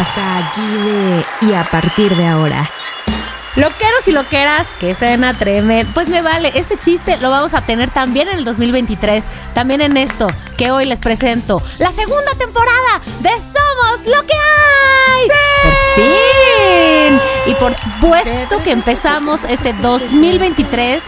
Hasta aquí de y a partir de ahora. Loqueros y loqueras, que suena tremendo. Pues me vale, este chiste lo vamos a tener también en el 2023. También en esto que hoy les presento. La segunda temporada de Somos lo que hay. Por fin. Y por supuesto que empezamos este 2023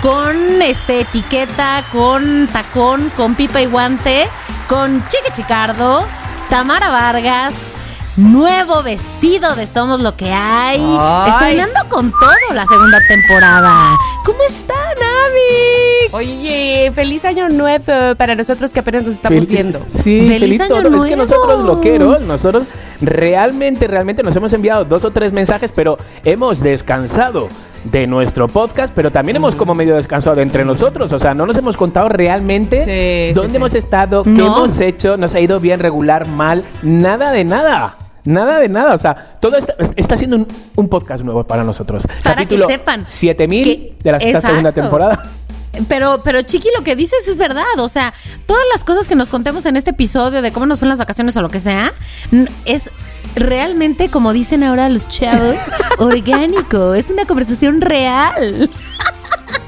con este etiqueta, con tacón, con pipa y guante, con Chique Chicardo, Tamara Vargas nuevo vestido de Somos lo que hay. Ay. Estrenando con todo la segunda temporada. ¿Cómo están, Ami? Oye, feliz año nuevo para nosotros que apenas nos estamos Fel- viendo. Sí, Feliz feliz, año todo. Es que nuevo. nosotros loqueros, nosotros realmente, realmente nos hemos enviado dos o tres mensajes, pero hemos descansado de nuestro podcast, pero también hemos como medio descansado entre nosotros, o sea, no nos hemos contado realmente Sí, dónde sí. hemos estado, qué No. hemos hecho, nos ha ido bien, regular, mal, nada de nada. Nada de nada, o sea, todo está, está siendo un, un podcast nuevo para nosotros. Para que Capítulo sepan 7000 que- de la segunda temporada. Pero, pero Chiqui, lo que dices es verdad. O sea, todas las cosas que nos contemos en este episodio de cómo nos fueron las vacaciones o lo que sea, es realmente, como dicen ahora los chavos, orgánico. Es una conversación real.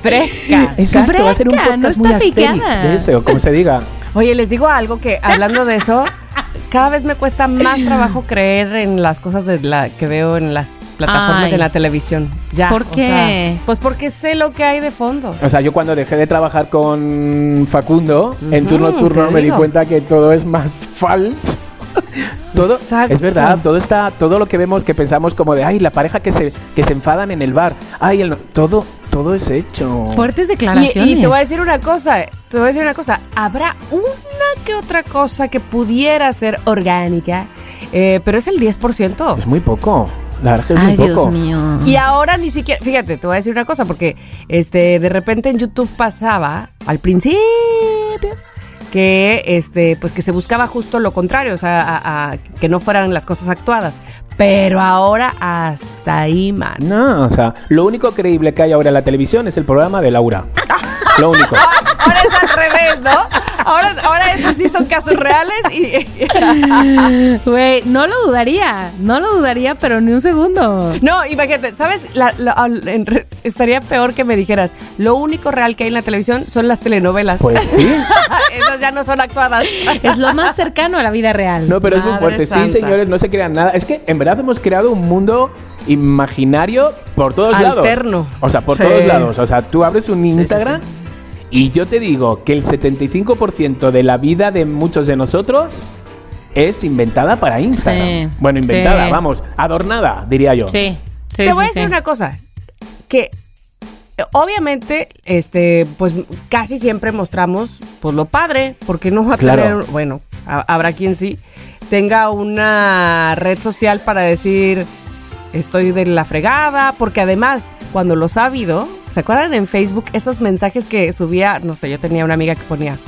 Fresca. Exacto, va a ser un Fresca, podcast no está muy de eso, como se diga. Oye, les digo algo que hablando de eso, cada vez me cuesta más trabajo creer en las cosas de la que veo en las plataformas Ay. de la televisión. Ya. ¿Por o qué? sea, pues porque sé lo que hay de fondo. O sea, yo cuando dejé de trabajar con Facundo en turno turno me di cuenta que todo es más falso. todo Exacto. es verdad, todo está todo lo que vemos que pensamos como de, ay, la pareja que se que se enfadan en el bar. Ay, el no- todo todo es hecho. Fuertes Y, declaraciones. y te voy a decir una cosa, te voy a decir una cosa, habrá una que otra cosa que pudiera ser orgánica, eh, pero es el 10%. Es muy poco. La verdad es que es Ay, muy Dios poco. mío. Y ahora ni siquiera, fíjate, te voy a decir una cosa, porque este, de repente en YouTube pasaba al principio que este, pues que se buscaba justo lo contrario, o sea, a- a- que no fueran las cosas actuadas. Pero ahora hasta ahí, man. No, o sea, lo único creíble que hay ahora en la televisión es el programa de Laura. lo único. Ahora es al revés, ¿no? Ahora, ahora estos sí son casos reales y. Güey, no lo dudaría. No lo dudaría, pero ni un segundo. No, imagínate, ¿sabes? La- la- al- en re- estaría peor que me dijeras, lo único real que hay en la televisión son las telenovelas. Pues sí. Esas ya no son actuadas. Es lo más cercano a la vida real. No, pero es muy fuerte. santa. Sí, señores, no se crean nada. Es que en verdad hemos creado un mundo imaginario por todos lados. Alterno. O sea, por Sí. todos lados. O sea, tú abres un Instagram y yo te digo que el 75% de la vida de muchos de nosotros es inventada para Instagram. Sí, Bueno, inventada, sí. vamos, adornada, diría yo. Sí. sí Te voy a decir sí. una cosa, que eh, obviamente, este, pues casi siempre mostramos, pues lo padre, porque no va a Claro. tener, bueno, ha- habrá quien sí, tenga una red social para decir, estoy de la fregada, porque además, cuando los ha habido, ¿se acuerdan en Facebook esos mensajes que subía, no sé, yo tenía una amiga que ponía,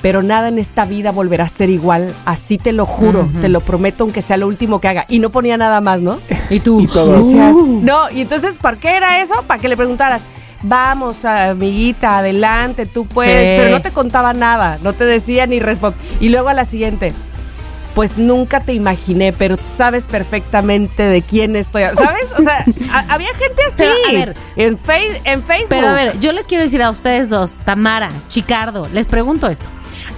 pero nada en esta vida volverá a ser igual, así te lo juro, te lo prometo, aunque sea lo último que haga, y no ponía nada más, ¿no? Y tú. Y. Decías, no, y entonces, ¿para qué era eso? Para que le preguntaras, vamos, amiguita, adelante, tú puedes, Sí. pero no te contaba nada, no te decía ni respondía. Y luego a la siguiente, pues nunca te imaginé, pero sabes perfectamente de quién estoy, hablando", ¿sabes? O sea, a- había gente así. Pero, a ver. en, Face- en Facebook. Pero a ver, yo les quiero decir a ustedes dos, Tamara, Chicardo, les pregunto esto.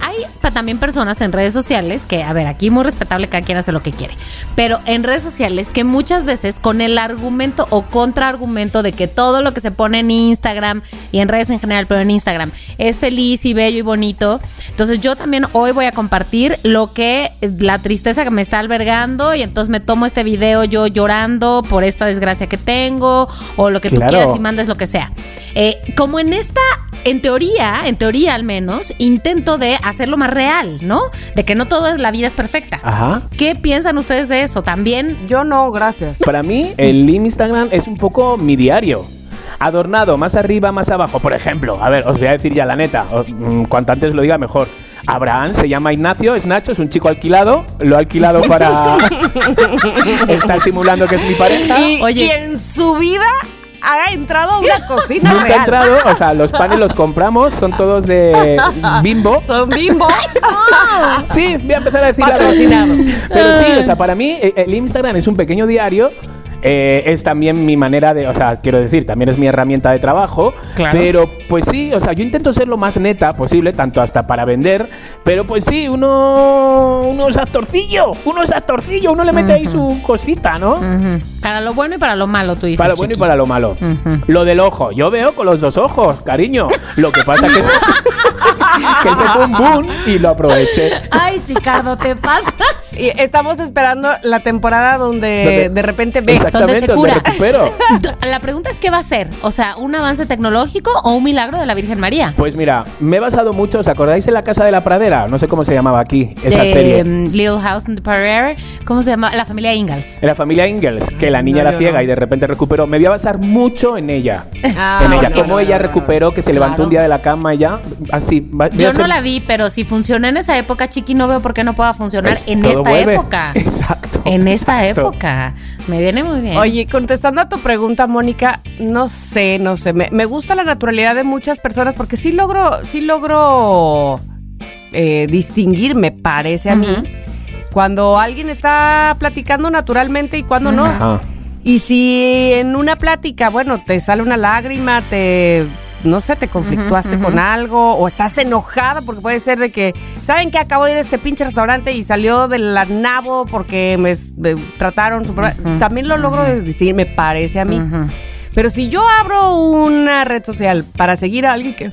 Hay también personas en redes sociales que, a ver, aquí muy respetable, cada quien hace lo que quiere, pero en redes sociales que muchas veces con el argumento o contraargumento de que todo lo que se pone en Instagram y en redes en general, pero en Instagram, es feliz y bello y bonito. Entonces yo también hoy voy a compartir lo que, la tristeza que me está albergando y entonces me tomo este video yo llorando por esta desgracia que tengo o lo que tú quieras y mandes lo que sea. Eh, como en esta, en teoría, en teoría al menos, intento de hacerlo más real, ¿no? De que no toda la vida es perfecta. Ajá. ¿Qué piensan ustedes de eso? También Yo no, gracias. Para mí, el Instagram es un poco mi diario. Adornado, más arriba, más abajo. Por ejemplo, a ver, os voy a decir ya la neta. mm, Cuanto antes lo diga, mejor. Abraham se llama Ignacio, es Nacho, es un chico alquilado. Lo ha alquilado para. Está simulando que es mi pareja. Y, Oye. y en su vida ha entrado a una cocina Nunca ha entrado, o sea, los panes los compramos, son todos de bimbo. Son bimbo. Sí, voy a empezar a decir la Patrocinado. Pero sí, o sea, para mí eh, el Instagram es un pequeño diario. Eh, es también mi manera de, o sea, quiero decir, también es mi herramienta de trabajo. Claro. Pero pues sí, o sea, yo intento ser lo más neta posible, tanto hasta para vender. Pero pues sí, uno, uno es actorcillo, uno es actorcillo, uno le mete ahí su cosita, ¿no? ujú, para lo bueno y para lo malo, tú dices. Para lo bueno y para lo malo. Ujú. Lo del ojo. Yo veo con los dos ojos, cariño. Lo que pasa que, que se fue un boom y lo aproveché. Ay, Chicardo, te pasas. Y estamos esperando la temporada donde Donde- de repente ve. Exactamente, se cura. recupero. La pregunta es: ¿qué va a ser? O sea, ¿un avance tecnológico o un milagro de la Virgen María? Pues mira, me he basado mucho, ¿os acordáis en la Casa de la Pradera? No sé cómo se llamaba aquí, esa de serie. um, Little House in the Prairie. ¿Cómo se llama? La familia Ingalls. En la familia Ingalls, que la niña No, era ciega no. y de repente recuperó. Me voy a basar mucho en ella. Ah, en ella, cómo ella recuperó, que se levantó un día de la cama y ya, así. Yo no la vi, pero si funcionó en esa época, Chiqui, no veo por qué no pueda funcionar Es- en esta vuelve. época. Exacto. En esta exacto. época. Me viene muy bien. Oye, contestando a tu pregunta, Mónica, no sé, no sé. Me, me gusta la naturalidad de muchas personas porque sí logro, sí logro eh, distinguir, me parece a mí, cuando alguien está platicando naturalmente y cuando no. Y si en una plática, bueno, te sale una lágrima, te, no sé, te conflictuaste con algo o estás enojada porque puede ser de que, ¿saben que acabo de ir a este pinche restaurante y salió del nabo porque me, trataron super... También lo logro distinguir, me parece a mí. Pero si yo abro una red social para seguir a alguien que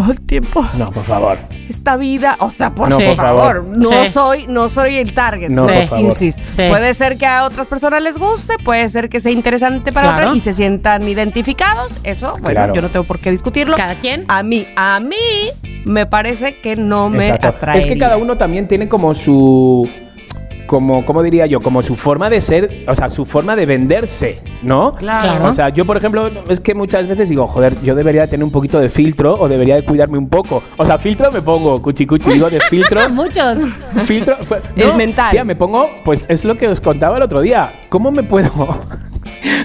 todo el tiempo No, por favor. esta vida, o sea, por, No, favor, por favor. no Sí. soy, no soy el target. No, Sí. por favor. Insisto. Sí. Puede ser que a otras personas les guste, puede ser que sea interesante para Claro. otras y se sientan identificados. Eso, bueno, Claro. yo no tengo por qué discutirlo. Cada quien. A mí, a mí me parece que no me Exacto. atrae. Es que cada uno también tiene como su. Como, ¿cómo diría yo? Como su forma de ser, o sea, su forma de venderse, ¿no? Claro. O sea, yo, por ejemplo, es que muchas veces digo, joder, yo debería de tener un poquito de filtro o debería de cuidarme un poco. O sea, filtro me pongo, cuchi cuchi, digo de filtro. Muchos. filtro. fue- Es mental. Tía, me pongo, pues es lo que os contaba el otro día. ¿Cómo me puedo,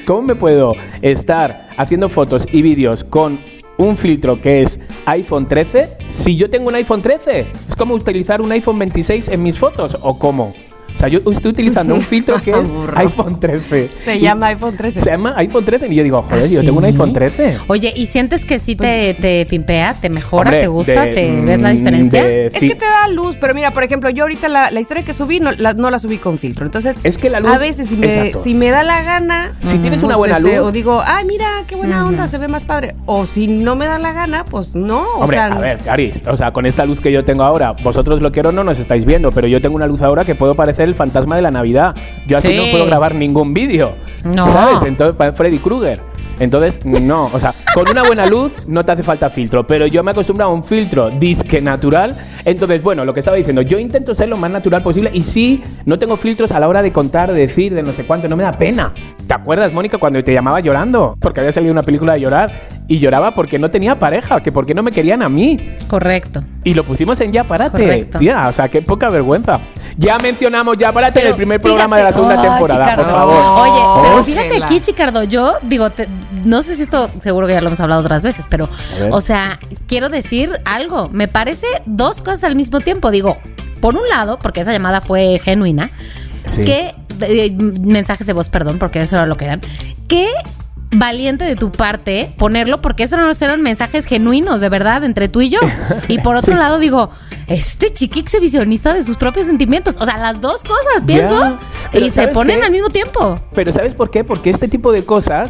cómo me puedo estar haciendo fotos y vídeos con un filtro que es iPhone 13 si yo tengo un iPhone 13? Es como utilizar un iPhone 26 en mis fotos o cómo? O sea, yo estoy utilizando un filtro que es iPhone 13. Se Y- llama iPhone 13. Se llama iPhone 13 y yo digo, joder, ¿Ah, yo tengo un sí? iPhone 13. Oye, ¿y sientes que sí te, te pimpea, te mejora, Hombre, te gusta, de- te ves la mm, diferencia? de- Es sí. que te da luz, pero mira, por ejemplo, yo ahorita la, la historia que subí no la, no la subí con filtro. Entonces, Es que la luz- a veces si me, si me da la gana, Si tienes una pues, buena este, luz- o digo, ay, mira, qué buena onda, se ve más padre. O si no me da la gana, pues no. Hombre, o sea, a ver, Cari, o sea, con esta luz que yo tengo ahora, vosotros lo quiero o no nos estáis viendo, pero yo tengo una luz ahora que puedo parecer el fantasma de la Navidad. Yo así Sí. no puedo grabar ningún vídeo. No. ¿Sabes? Entonces, para Freddy Krueger. Entonces, no, o sea, con una buena luz no te hace falta filtro, pero yo me he acostumbrado a un filtro disque natural. Entonces, bueno, lo que estaba diciendo, yo intento ser lo más natural posible y sí, no tengo filtros a la hora de contar, de decir, de no sé cuánto, no me da pena. ¿Te acuerdas, Mónica, cuando te llamaba llorando? Porque había salido una película de llorar y lloraba porque no tenía pareja, que porque no me querían a mí. Correcto. Y lo pusimos en Ya Parate. Correcto. Tía, o sea, qué poca vergüenza. Ya mencionamos Ya Parate en Pero el primer fíjate- programa de la segunda Ay, temporada, por Chicardo. favor. Oye, pero Oh, fíjate Chela. aquí, Chicardo, yo digo, te- no sé si esto, seguro que ya lo hemos hablado otras veces, pero, o sea, quiero decir algo. Me parece dos cosas al mismo tiempo. Digo, por un lado, porque esa llamada fue genuina, Sí. que eh, mensajes de voz, perdón, porque eso era lo que eran. Qué valiente de tu parte ponerlo, porque esos no eran mensajes genuinos, de verdad, entre tú y yo. Y por otro lado, digo, este chiqui exhibicionista de sus propios sentimientos. O sea, las dos cosas, pienso, y se ¿sabes ponen qué? al mismo tiempo. Pero ¿sabes por qué? Porque este tipo de cosas,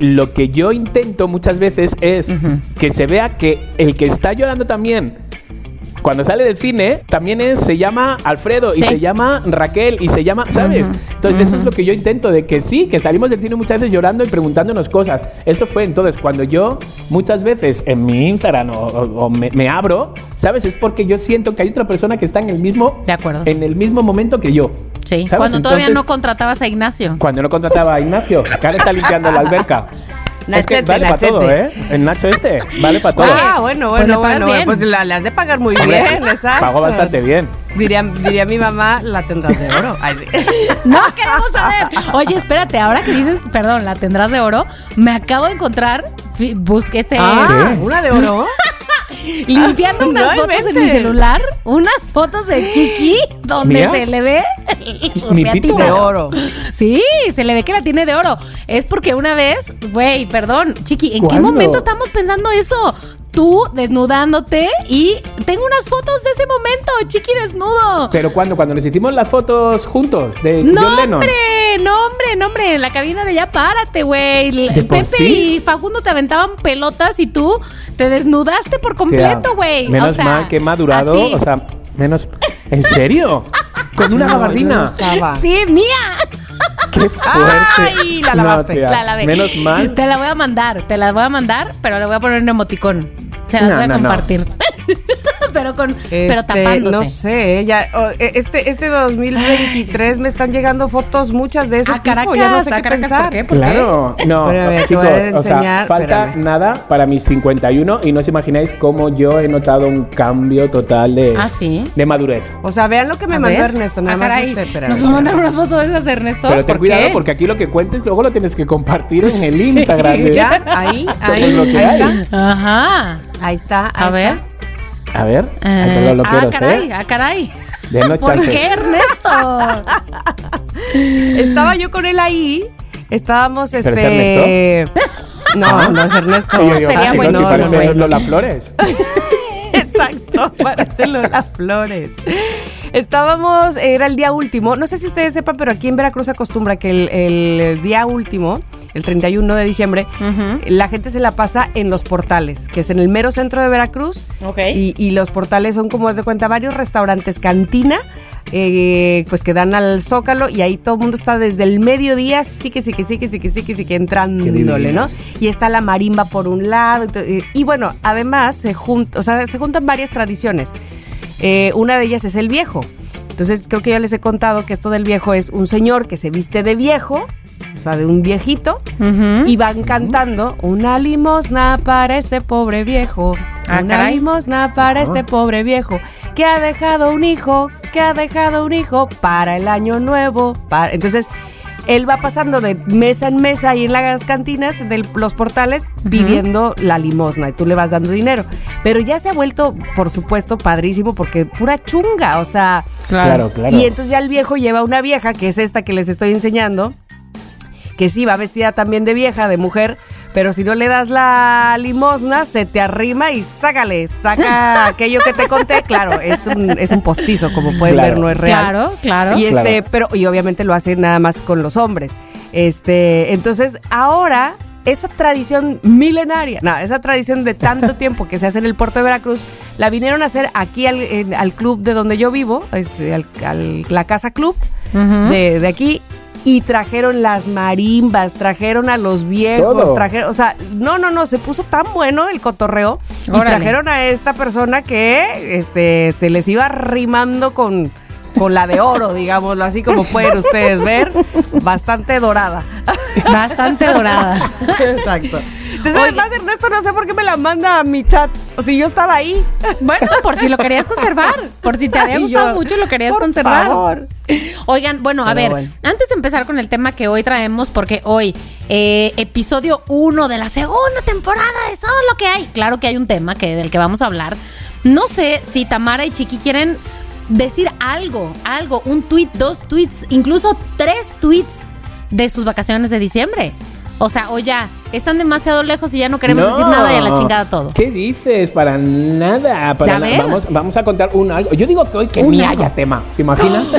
lo que yo intento muchas veces es que se vea que el que está llorando también cuando sale del cine, también es, se llama Alfredo Sí. y se llama Raquel y se llama, ¿sabes? Entonces, eso es lo que yo intento, de que sí, que salimos del cine muchas veces llorando y preguntándonos cosas. Eso fue entonces cuando yo muchas veces en mi Instagram o, o- o me, me abro, ¿sabes? Es porque yo siento que hay otra persona que está en el mismo, De acuerdo. en el mismo momento que yo. Sí, ¿sabes? cuando todavía Entonces, no contratabas a Ignacio. Cuando no contrataba a Ignacio, que ahora está limpiando la alberca. es que Nachete, vale para Nachete. todo, ¿eh? El Nacho este, vale para todo. Ah, bueno, Pues bueno, pagas bueno, bien. pues la, le has de pagar muy Hombre, bien, exacto. Pago bastante bien. Diría, diría mi mamá, la tendrás de oro. Ay, sí. No queremos saber. Oye, espérate, ahora que dices, perdón, la tendrás de oro, me acabo de encontrar, busqué este, Ah, una de oro. limpiando unas No fotos en mi celular, unas fotos de Chiqui, donde ¿Mía? se le ve su Mi pito. De oro. Sí, se le ve que la tiene de oro. Es porque una vez, güey, perdón, Chiqui, ¿en qué momento estamos pensando eso? Tú desnudándote y tengo unas fotos de ese momento, Chiqui desnudo. Pero cuando, cuando nos hicimos las fotos juntos de No, John Lennon. hombre, no, hombre, no, hombre, en la cabina de ya párate, güey. ¿De por Pepe sí? y Facundo te aventaban pelotas y tú te desnudaste por completo, güey. Menos O sea, mal que he madurado, así. o sea, menos. ¿En serio? Con una No, no gabardina. estaba. Sí, mía. Qué fuerte. Ay, la lavaste. tía, La lavé. Menos mal. Te la voy a mandar, te la voy a mandar, pero le voy a poner un emoticón. Se las No, voy a no, no. compartir. pero con, pero Este, tapándote. No sé, ya, oh, eh, este, este 2023 me están llegando fotos muchas de ese A tipo, Caracas, ya no sé a qué Caracas, pensar. ¿por qué? ¿Por Claro, no, Pero a ver, te chicos, voy a o sea, enseñar, falta espérame. nada para mis 51 y no os imagináis cómo yo he notado un cambio total de, Ah, ¿sí? de madurez. O sea, vean lo que me A mandó ver. Ernesto, nada Ah, más caray, espérame, Nos va a mandar espérame. unas fotos de esas de Ernesto. Pero ten ¿Por cuidado qué? porque aquí lo que cuentes luego lo tienes que compartir en el Instagram. de- Ya, ahí, Somos ahí, ahí está. Ajá. Ahí está, ahí A ver. A ver, Eh, lo ah, caray, hacer. ah, caray. Denos ¿Por chance. qué, Ernesto? Estaba yo con él ahí, estábamos ¿Pero es este... No, no es Ernesto. Yo digo, sería chicos, bueno, si no, no, no. Lola Flores. Exacto, parece las flores. Estábamos, era el día último, no sé si ustedes sepan, pero aquí en Veracruz se acostumbra que el, el día último, el 31 de diciembre, la gente se la pasa en los portales, que es en el mero centro de Veracruz. Ok. Y, y los portales son, como haz de cuenta, varios restaurantes cantina, eh, pues que dan al zócalo y ahí todo el mundo está desde el mediodía, sí que sí que sí que sí que sí que sí que entrándole, ¿no? Y está la marimba por un lado. y y bueno, además se, jun- o sea, se juntan varias tradiciones. Eh, una de ellas es el viejo. Entonces creo que ya les he contado que esto del viejo es un señor que se viste de viejo, o sea, de un viejito, y van cantando una limosna para este pobre viejo. Ah, una caray. limosna para Ah. este pobre viejo que ha dejado un hijo, que ha dejado un hijo para el año nuevo. para- Entonces, él va pasando de mesa en mesa y en las cantinas de los portales pidiendo la limosna y tú le vas dando dinero. Pero ya se ha vuelto, por supuesto, padrísimo porque pura chunga, o sea... Claro, claro. Y entonces ya el viejo lleva una vieja, que es esta que les estoy enseñando, que sí va vestida también de vieja, de mujer, pero si no le das la limosna, se te arrima y sácale, saca aquello que te conté. Claro, es un, es un postizo, como pueden Claro. ver, no es real. Claro, claro. Y este, Claro. pero, y obviamente lo hace nada más con los hombres. Este, entonces, ahora, esa tradición milenaria, no, esa tradición de tanto tiempo que se hace en el puerto de Veracruz, la vinieron a hacer aquí al, en- al club de donde yo vivo, al, al- la Casa Club de, de aquí. Y trajeron las marimbas, trajeron a los viejos, Todo. trajeron, o sea, no, no, no, se puso tan bueno el cotorreo. Y trajeron a esta persona que este, se les iba rimando con, con la de oro, digámoslo así, como pueden ustedes ver, bastante dorada. Bastante dorada. Exacto. Entonces, Oye. además, Ernesto, no sé por qué me la manda a mi chat. O si yo estaba ahí. Bueno, por si lo querías conservar. Por si te había gustado yo, mucho y lo querías por conservar. favor. Oigan, bueno, a Pero ver, bueno. antes de empezar con el tema que hoy traemos, porque hoy, eh, episodio 1 de la segunda temporada de Solo lo que hay. Claro que hay un tema que, del que vamos a hablar. No sé si Tamara y Chiqui quieren decir algo, algo, un tweet, dos tweets, incluso tres tweets de sus vacaciones de diciembre. O sea, o ya, están demasiado lejos y ya no queremos decir nada y a la chingada todo. ¿Qué dices? Para nada. Para A na- ver. Vamos, vamos a contar un algo. Yo digo que hoy que ni algo. haya tema. ¿Te imaginas?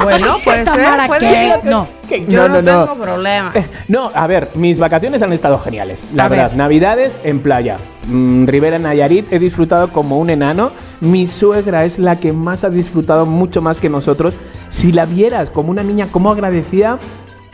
Bueno, puede ser. ¿Tamara puede qué? ser. No. Que- Yo no, tengo problema. No, a ver, mis vacaciones han estado geniales. La A verdad, ver. Navidades en playa. Mm, Rivera Nayarit, he disfrutado como un enano. Mi suegra es la que más ha disfrutado, mucho más que nosotros. Si la vieras como una niña, cómo agradecía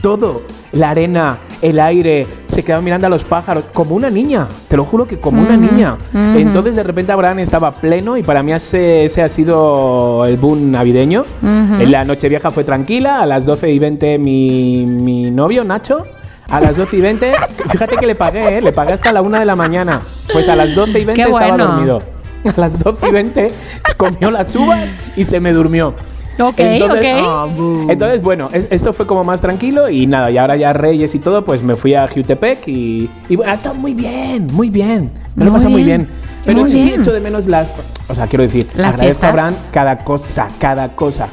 todo. La arena, el aire, se quedaba mirando a los pájaros, como una niña, te lo juro que como una niña. Entonces de repente Abraham estaba pleno y para mí ese, ese ha sido el boom navideño. En La noche vieja fue tranquila, a las 12 y 20 mi, mi novio Nacho, a las 12 y 20, fíjate que le pagué, ¿eh? le pagué hasta la 1 de la mañana. Pues a las 12 y 20 Qué estaba bueno. dormido. A las 12 y 20 comió las uvas y se me durmió. Ok, Entonces- ok. Bu. Entonces, bueno, es- esto fue como más tranquilo y nada, y ahora ya Reyes y todo, pues me fui a Jutepec y, y bueno, ha estado muy bien, muy bien. Me lo he Muy pasado muy bien. Pero muy sí, echo de menos las. O sea, quiero decir, Las agradezco fiestas. a cada cosa, cada cosa.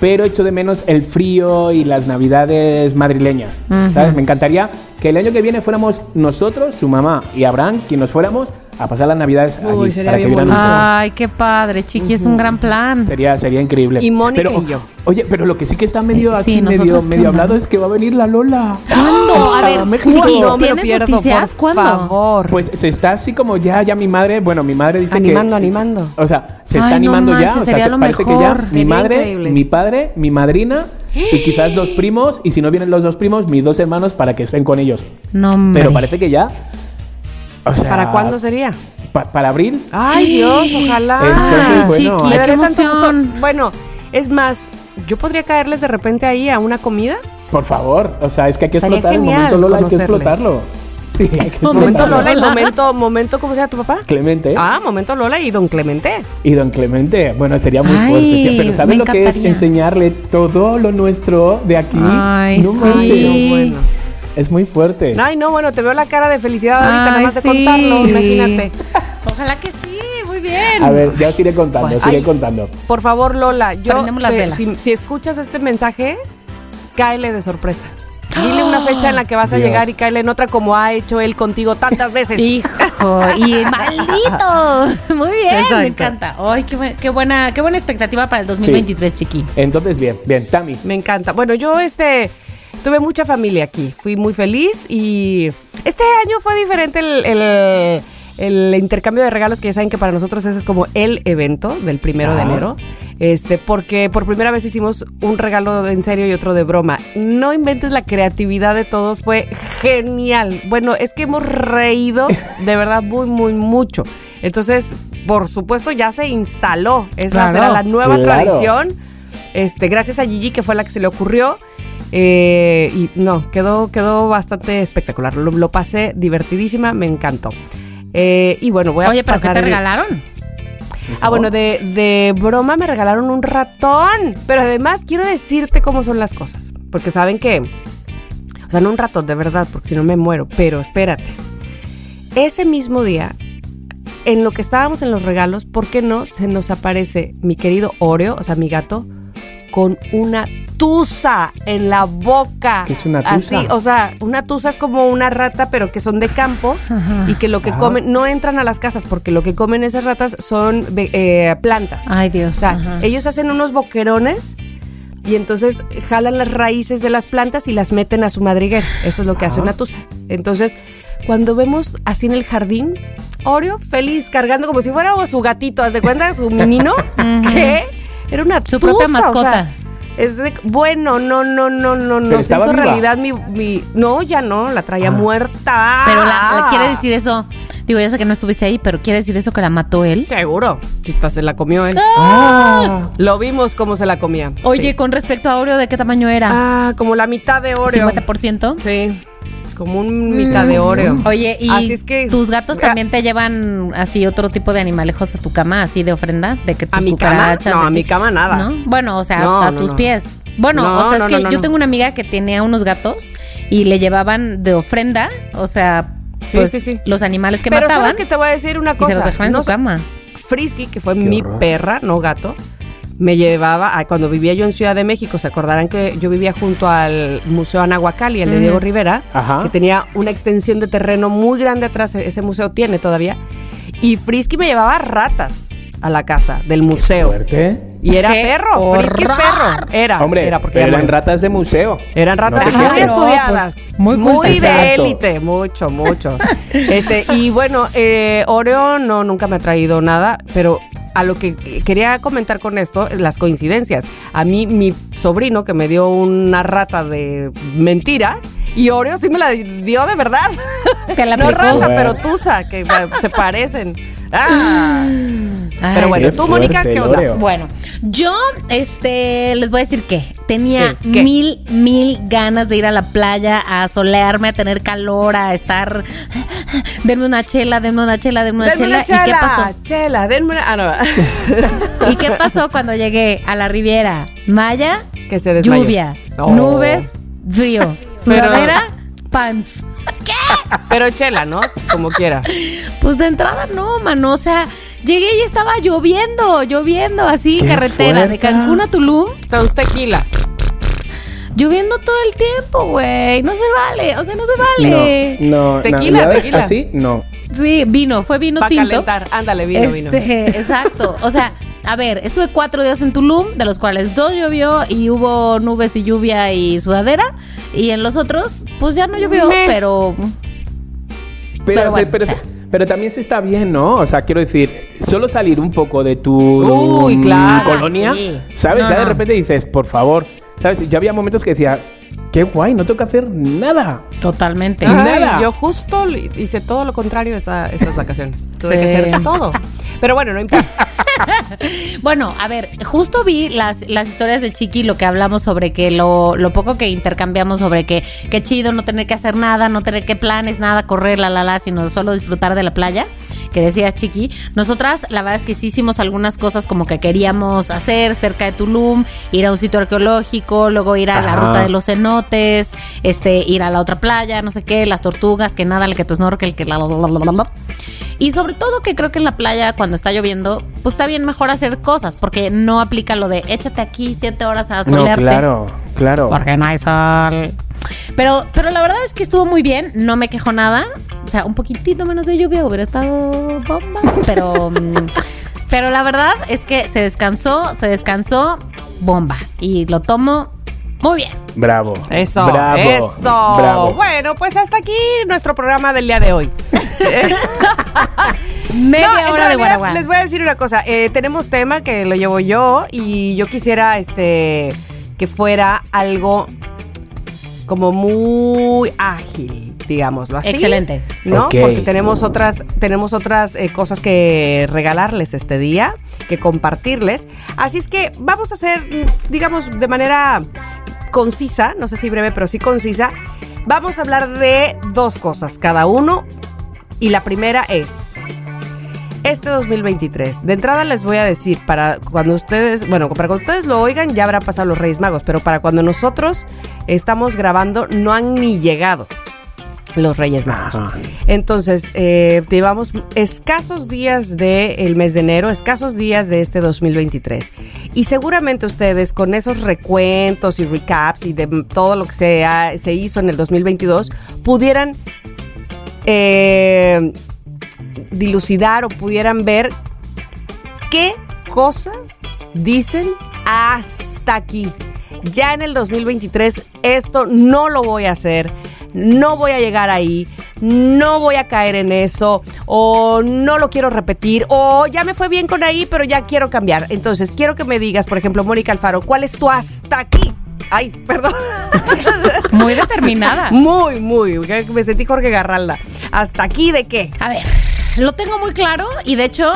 Pero echo de menos el frío y las navidades madrileñas. ¿Sabes? Me encantaría que el año que viene fuéramos nosotros, su mamá y Abraham, quien nos fuéramos a pasar las navidades Uy, allí, sería para que bien bonito. Ay, qué padre, chiqui, es un gran plan. Sería, sería increíble. Y Mónica Pero, y yo. Oye, pero lo que sí que está medio Eh, así, sí, medio, ¿nosotros qué medio onda? hablado es que va a venir la Lola. ¿Cuándo? A ver, México. chiqui, no me lo ¿tienes pierdo, noticias? por ¿Cuándo? favor. Pues se está así como ya, ya mi madre, bueno, mi madre dice Animando, que... animando. O sea, se Ay, está no animando ya. manches, O sea, sería se lo parece que mejor, ya mi sería madre, increíble. mi padre, mi madrina y quizás dos primos. Y si no vienen los dos primos, mis dos hermanos para que estén con ellos. No, hombre. Pero parece que ya... O sea, ¿Para cuándo sería? pa- ¿Para abril? Ay, Dios, ojalá. Entonces, bueno, chiqui, qué emoción. Bueno, es más, yo podría caerles de repente ahí a una comida. Por favor, o sea, es que hay que explotar el genial momento Lola, hay que explotarlo. Sí, hay que Momento explotarlo. Lola y momento, momento, ¿cómo se llama tu papá? Clemente. Ah, momento Lola y don Clemente. Y don Clemente, bueno, sería muy Ay, fuerte. tía, Pero ¿sabes lo que es enseñarle todo lo nuestro de aquí? Ay, no sí. manches. No, bueno. Es muy fuerte. Ay, no, bueno, te veo la cara de felicidad ahorita, nada más de contarlo, imagínate. Ojalá que sí, muy bien. A ver, ya os iré contando, os iré Ay. contando. Por favor, Lola, yo Prendemos las te- velas. si, si escuchas este mensaje, cáele de sorpresa. Dile una fecha en la que vas a Dios. llegar y cáele en otra como ha hecho él contigo tantas veces. Hijo, y maldito. Muy bien, Exacto. me encanta. Ay, qué, qué buena, qué buena expectativa para el 2023, chiqui. Entonces, bien, bien, Tami. Me encanta. Bueno, yo este tuve mucha familia aquí. Fui muy feliz y este año fue diferente el, el- el intercambio de regalos que ya saben que para nosotros ese es como el evento del primero de enero. Este, porque por primera vez hicimos un regalo en serio y otro de broma. No inventes la creatividad de todos, fue genial. Bueno, es que hemos reído de verdad muy, muy mucho. Entonces, por supuesto, ya se instaló. Esa Claro. será la nueva Claro. tradición. Este, gracias a Gigi, que fue la que se le ocurrió. Eh, y no, quedó, quedó bastante espectacular. Lo, lo pasé divertidísima, me encantó. Eh, y bueno, voy a Oye, ¿pero qué pasar te el- regalaron? Ah, bueno, de, de broma me regalaron un ratón. Pero además quiero decirte cómo son las cosas. Porque saben que. O sea, no un ratón de verdad, porque si no me muero. Pero espérate. Ese mismo día, en lo que estábamos en los regalos, ¿por qué no? Se nos aparece mi querido Oreo, o sea, mi gato, con una tusa en la boca. ¿Qué es una tusa? Así, o sea, una tusa es como una rata, pero que son de campo y que lo que comen, no entran a las casas porque lo que comen esas ratas son eh, plantas. Ay, Dios. o sea, ajá. ellos hacen unos boquerones y entonces jalan las raíces de las plantas y las meten a su madriguera. Eso es lo que hace Ah. una tusa. Entonces, cuando vemos así en el jardín, Oreo feliz, cargando como si fuera su gatito, ¿haz de cuenta? Su menino. ¿Qué? Era una Su tusa, propia o sea, mascota. es de- bueno, no, no, no, no, no. Se hizo viva. realidad mi, mi- No, ya no, la traía Ah. muerta. Pero la, la- quiere decir eso. Digo, ya sé que no estuviste ahí, pero quiere decir eso que la mató él. Seguro. Esta se la comió él. Ah, Lo vimos cómo se la comía. Oye, Sí. con respecto a Oreo, ¿de qué tamaño era? Ah, como la mitad de Oreo. ¿50%? Sí. Como un mitad de Oreo. Mm. Oye, ¿y Así es que- tus gatos también te llevan así otro tipo de animalejos a tu cama, así de ofrenda? De que tus ¿A mi cama? No, a mi cama nada. ¿No? Bueno, o sea, No, a no, tus no. pies. Bueno, No, o sea, es que no, no, yo no. tengo una amiga que tenía unos gatos y le llevaban de ofrenda, o sea, pues sí, sí. los animales que Pero mataban sabes que te voy a decir una y cosa. se los dejaban en No su cama. Frisky, que fue Qué mi horror. perra, no gato, me llevaba, a- cuando vivía yo en Ciudad de México, se acordarán que yo vivía junto al Museo Anahuacalli, el de Diego Rivera, Ajá. que tenía una extensión de terreno muy grande atrás, e- ese museo tiene todavía, y Frisky me llevaba ratas a la casa del museo. Fuerte. Y era ¡Qué perro, Frisky es perro. Era, Hombre, era porque eran ratas de museo. Eran ratas No muy Claro, estudiadas. pues, muy muy de élite, mucho, mucho. Este, y bueno, eh, Oreo no, nunca me ha traído nada, pero a lo que quería comentar con esto, las coincidencias. A mí, mi sobrino que me dio una rata de mentiras, y Oreo sí me la dio de verdad. Te la no aplicó. rata, Bueno. pero tusa, que se parecen. Ah. Ay, pero bueno, tú, Mónica, ¿qué onda? Oreo. Bueno, yo este les voy a decir que tenía Sí, ¿qué? mil, mil ganas de ir a la playa, a solearme, a tener calor, a estar. Denme una chela, denme una chela, denme una, Denme chela. una chela, ¿Y qué pasó? Chela, denme una. Ah, no. ¿Y qué pasó cuando llegué a la Riviera? Maya, Que se desmayó. lluvia, Oh. nubes, frío, sudadera, pants. Pero chela, ¿no? Como quiera. Pues de entrada no, mano. O sea, llegué y estaba lloviendo, lloviendo así, Qué carretera de. Cancún a Tulum. Entonces tequila. Lloviendo todo el tiempo, güey. No se vale. O sea, no se vale. No, no. Tequila, Navidades tequila. Así, no. Sí, vino, fue vino Para tinto. calentar. Ándale, vino, vino. Este, exacto. O sea, a ver, estuve cuatro días en Tulum, de los cuales dos llovió y hubo nubes y lluvia y sudadera. Y en los otros, pues ya no llovió, Meh. pero. Pero, Pero bueno, pero, o sea. se- pero también se está bien, ¿no? O sea, quiero decir, solo salir un poco de tu Uy, mm, claro. colonia, Sí. ¿sabes? No, ya de repente dices, por favor, ¿sabes? Yo había momentos que decía, qué guay, no tengo que hacer nada. Totalmente. Ay, nada. Yo justo hice todo lo contrario esta, estas vacaciones. Tuve Sí. que hacer todo. Pero bueno, no importa. Bueno, a ver, justo vi las, las historias de Chiqui, lo que hablamos sobre que lo, lo poco que intercambiamos sobre que qué chido no tener que hacer nada, no tener que planes, nada, correr, la, la, la, sino solo disfrutar de la playa, que decías Chiqui. Nosotras, la verdad es que sí hicimos algunas cosas como que queríamos hacer cerca de Tulum, ir a un sitio arqueológico, luego ir a la ruta de los cenotes, este, ir a la otra playa, no sé qué, las tortugas, que nada, el que tu snorkel, que la, la, la, la, la. Y sobre todo que creo que en la playa cuando está lloviendo, pues está bien mejor hacer cosas, porque no aplica lo de échate aquí siete horas a No, solearte. claro, claro. Porque no hay sol. Pero, pero la verdad es que estuvo muy bien, no me quejo nada. O sea, un poquitito menos de lluvia hubiera estado bomba, pero, mm, pero la verdad es que se descansó, se descansó bomba. Y lo tomo muy bien. Bravo. Eso. Bravo. Eso. Bravo. Bueno, pues hasta aquí nuestro programa del día de hoy. Media No, hora de Guaraguá. Les voy a decir una cosa. eh, tenemos tema que lo llevo yo y yo quisiera este que fuera algo como muy ágil, digámoslo así. Excelente. ¿No? Porque tenemos otras, tenemos otras eh, cosas que regalarles este día, que compartirles. Así es que vamos a hacer, digamos, de manera concisa, no sé si breve, pero sí concisa. Vamos a hablar de dos cosas cada uno. Y la primera es este 2023. De entrada les voy a decir, para cuando ustedes, bueno, para cuando ustedes lo oigan ya habrá pasado los Reyes Magos, pero para cuando nosotros estamos grabando no han ni llegado los Reyes Magos. Ajá. Entonces, eh, llevamos escasos días del mes de enero, escasos días de este 2023. Y seguramente ustedes con esos recuentos y recaps y de todo lo que se, ha- se hizo en el 2022 pudieran eh, dilucidar o pudieran ver qué cosa dicen hasta aquí. Ya en el 2023 esto no lo voy a hacer, no voy a llegar ahí, no voy a caer en eso, o no lo quiero repetir, o ya me fue bien con ahí, pero ya quiero cambiar. Entonces quiero que me digas, por ejemplo, Mónica Alfaro, ¿cuál es tu hasta aquí? Ay, perdón. Muy determinada. Muy, muy. Me sentí Jorge Garralda. ¿Hasta aquí de qué? A ver, lo tengo muy claro y de hecho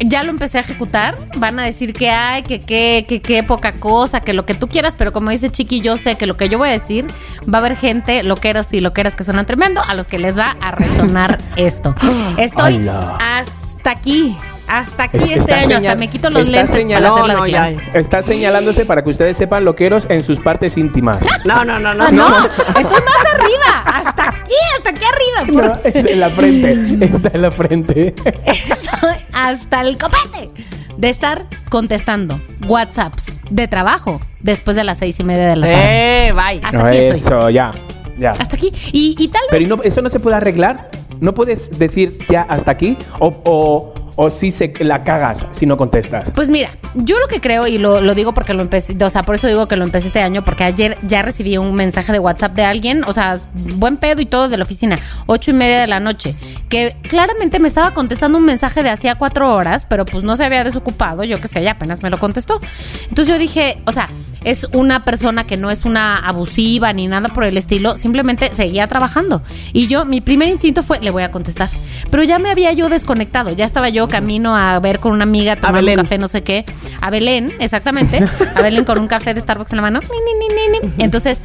ya lo empecé a ejecutar. Van a decir que hay, que qué, que qué poca cosa, que lo que tú quieras, pero como dice Chiqui, yo sé que lo que yo voy a decir va a haber gente, loqueros y loqueras que suenan tremendo, a los que les va a resonar esto. Estoy Ala. hasta aquí, hasta aquí Es- este está año, hasta me quito los está lentes para hacer la No, no, ya. Está señalándose para que ustedes sepan loqueros en sus partes íntimas. No, no, no, no. Ah, No, estoy más arriba, hasta aquí, hasta aquí arriba. No, en la frente. Está en la frente. Estoy hasta el copete. de estar contestando WhatsApps de trabajo después de las seis y media de la tarde. Eh, bye. Hasta aquí estoy. Eso, ya. Ya. Hasta aquí. Y, y tal Pero vez. ¿y no- eso no se puede arreglar. ¿No puedes decir ya hasta aquí? ¿O, o, o si se la cagas si no contestas? Pues mira, yo lo que creo, y lo, lo digo porque lo empecé, o sea, por eso digo que lo empecé este año, porque ayer ya recibí un mensaje de WhatsApp de alguien, o sea, buen pedo y todo de la oficina, ocho y media de la noche, que claramente me estaba contestando un mensaje de hacía cuatro horas, pero pues no se había desocupado, yo qué sé, ya apenas me lo contestó. Entonces yo dije, o sea, es una persona que no es una abusiva ni nada por el estilo, simplemente seguía trabajando. Y yo, mi primer instinto fue, le voy a contestar. Pero ya me había yo desconectado, ya estaba yo camino a ver con una amiga, tomar un café, no sé qué. A Belén, exactamente. A Belén con un café de Starbucks en la mano. Ni, ni, ni, ni, ni. Entonces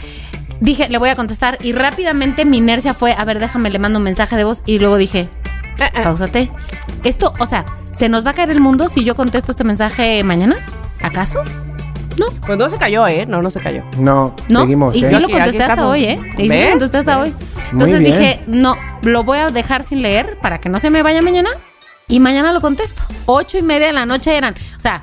dije, le voy a contestar. Y rápidamente mi inercia fue, a ver, déjame, le mando un mensaje de voz. Y luego dije, Eh, eh. pausate. Esto, o sea, ¿se nos va a caer el mundo si yo contesto este mensaje mañana? ¿Acaso? No. Pues no se cayó, ¿eh? No, no se cayó. No, No, seguimos. y ¿eh? sí lo contesté hasta hoy, ¿eh? Y sí lo ¿Ves? contesté hasta hoy. Entonces dije, no, lo voy a dejar sin leer para que no se me vaya mañana. Y mañana lo contesto. Ocho y media de la noche eran. O sea,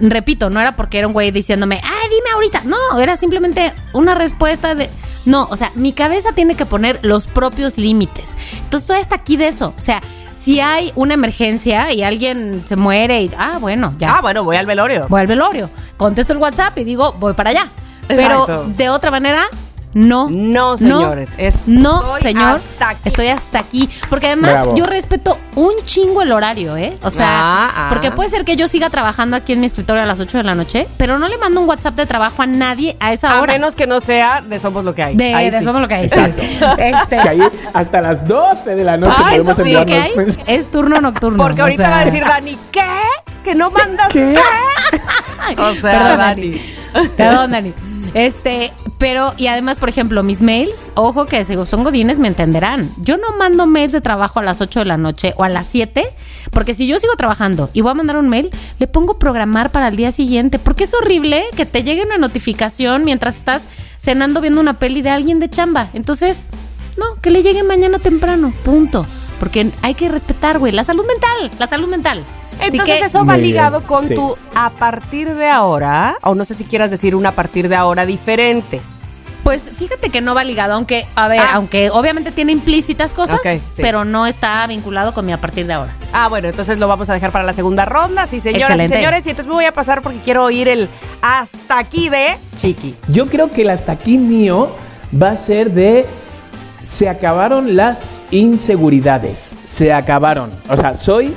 repito, no era porque era un güey diciéndome, ay, dime ahorita. No, era simplemente una respuesta de. No, o sea, mi cabeza tiene que poner los propios límites. Entonces, todo está aquí de eso. O sea, si hay una emergencia y alguien se muere y. Ah, bueno, ya Ah, bueno, voy al velorio. voy al velorio, contesto el WhatsApp y digo, voy para allá. Pero Exacto. de otra manera, no. No, señores, es- no, estoy señor. hasta aquí. Estoy hasta aquí. Porque además Bravo. yo respeto un chingo el horario, ¿eh? O sea, Ah, ah. porque puede ser que yo siga trabajando aquí en mi escritorio a las 8 de la noche, pero no le mando un WhatsApp de trabajo a nadie a esa A hora. menos que no sea de Somos lo que hay. de, Ahí de sí. somos lo que hay. Exacto. Este, Que ahí hasta las 12 de la noche Ay, podemos sí, ¿qué hay? mensajes. Es turno nocturno. Porque o ahorita sea. va a decir Dani, ¿qué? ¿Que no mandas qué? O sea, perdón, Dani. Perdón, Dani. Este, pero, y además, por ejemplo, mis mails, ojo que si son godines me entenderán. Yo no mando mails de trabajo a las 8 de la noche o a las 7, porque si yo sigo trabajando y voy a mandar un mail, le pongo programar para el día siguiente, porque es horrible que te llegue una notificación mientras estás cenando viendo una peli de alguien de chamba. Entonces, no, que le llegue mañana temprano, punto. Porque hay que respetar, güey, la salud mental, la salud mental. Entonces que- eso va bien, ligado con sí. tu a partir de ahora, o no sé si quieras decir una a partir de ahora diferente. Pues fíjate que no va ligado, aunque, a ver, Ah. aunque obviamente tiene implícitas cosas, sí. pero no está vinculado con mi a partir de ahora. Ah, bueno, entonces lo vamos a dejar para la segunda ronda, sí, señoras Excelente. y señores. Y entonces me voy a pasar porque quiero oír el hasta aquí de Chiqui. Yo creo que el hasta aquí mío va a ser de se acabaron las inseguridades. Se acabaron. O sea, soy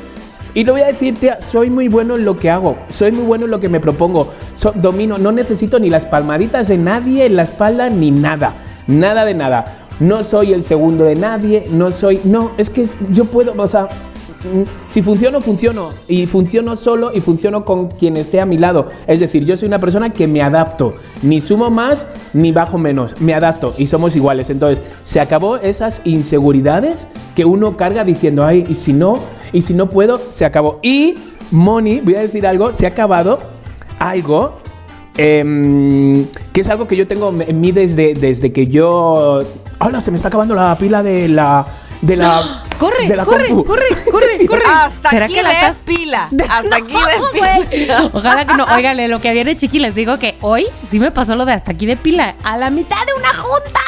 y lo voy a decir, tía, soy muy bueno en lo que hago, soy muy bueno en lo que me propongo, So- domino, no necesito ni las palmaditas de nadie en la espalda ni nada, nada de nada. No soy el segundo de nadie, no soy, no, es que yo puedo, o sea, mm, si funciono, funciono. Y funciono solo y funciono con quien esté a mi lado. Es decir, yo soy una persona que me adapto. Ni sumo más ni bajo menos. Me adapto y somos iguales. Entonces, se acabó esas inseguridades que uno carga diciendo, ay, y si no, y si no puedo, se acabó. Y, Moni, voy a decir algo, se ha acabado algo em, que es algo que yo tengo en mí desde, desde que yo... ¡Hola! Se me está acabando la pila de la... De la Corre, de la corre, compu. corre, corre, corre. Hasta ¿Será aquí que la de estás pila. Hasta aquí No, de güey. pila. Ojalá que no. Óigale, lo que viene chiqui, les digo que hoy sí me pasó lo de hasta aquí de pila. A la mitad de una junta.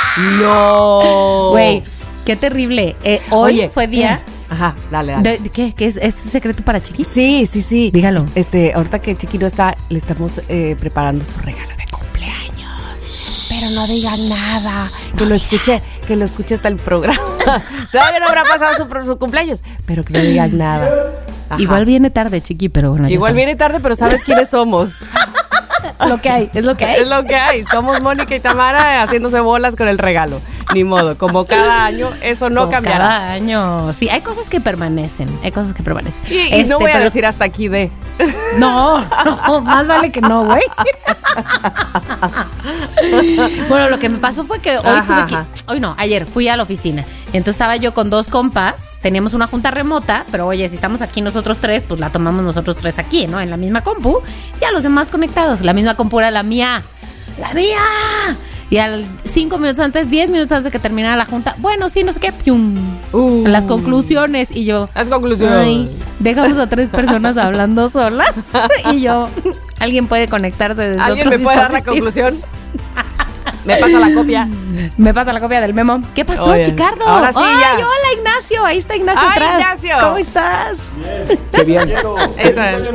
No. Güey, qué terrible. Eh, hoy Oye, fue día. eh, Ajá, dale, dale. de- ¿Qué? ¿Qué es, es secreto para chiqui? Sí, sí, sí. Dígalo. Este, ahorita que Chiqui no está, le estamos eh, preparando su regalo de cumpleaños. Pero no digan nada. Que lo escuche, que lo escuche hasta el programa. Todavía no habrá pasado su, su cumpleaños. Pero que no digan nada. Ajá. Igual viene tarde, chiqui, pero bueno. Igual viene tarde, pero sabes quiénes somos. lo que hay, es lo que hay. Es lo que hay. Somos Mónica y Tamara haciéndose bolas con el regalo. Ni modo. Como cada año, eso no Como cambiará. Cada año. Sí, hay cosas que permanecen. Hay cosas que permanecen. Y, y Este, no voy a decir hasta aquí de. No, no, más vale que no, güey. bueno, lo que me pasó fue que hoy Ajá, tuve que. ajá. Hoy no, ayer fui a la oficina. Entonces estaba yo con dos compas. Teníamos una junta remota, pero oye, si estamos aquí nosotros tres, pues la tomamos nosotros tres aquí, ¿no? En la misma compu. Ya los demás conectados. La misma compu era la mía. ¡La mía! Y al cinco minutos antes, diez minutos antes de que terminara la junta, bueno, sí, no sé qué, ¡pium! Uh. Las conclusiones. Y yo, Las conclusiones. Ay, dejamos a tres personas hablando solas. y yo, ¿alguien puede conectarse desde ¿Alguien me puede dar la conclusión? me pasa la copia. Me pasa la copia del memo. ¿Qué pasó, Oye, Chicardo? ahora sí, Ay, ya. hola, Ignacio. Ahí está Ignacio Ay, atrás. Ignacio. ¿Cómo estás? Qué bien. Eso,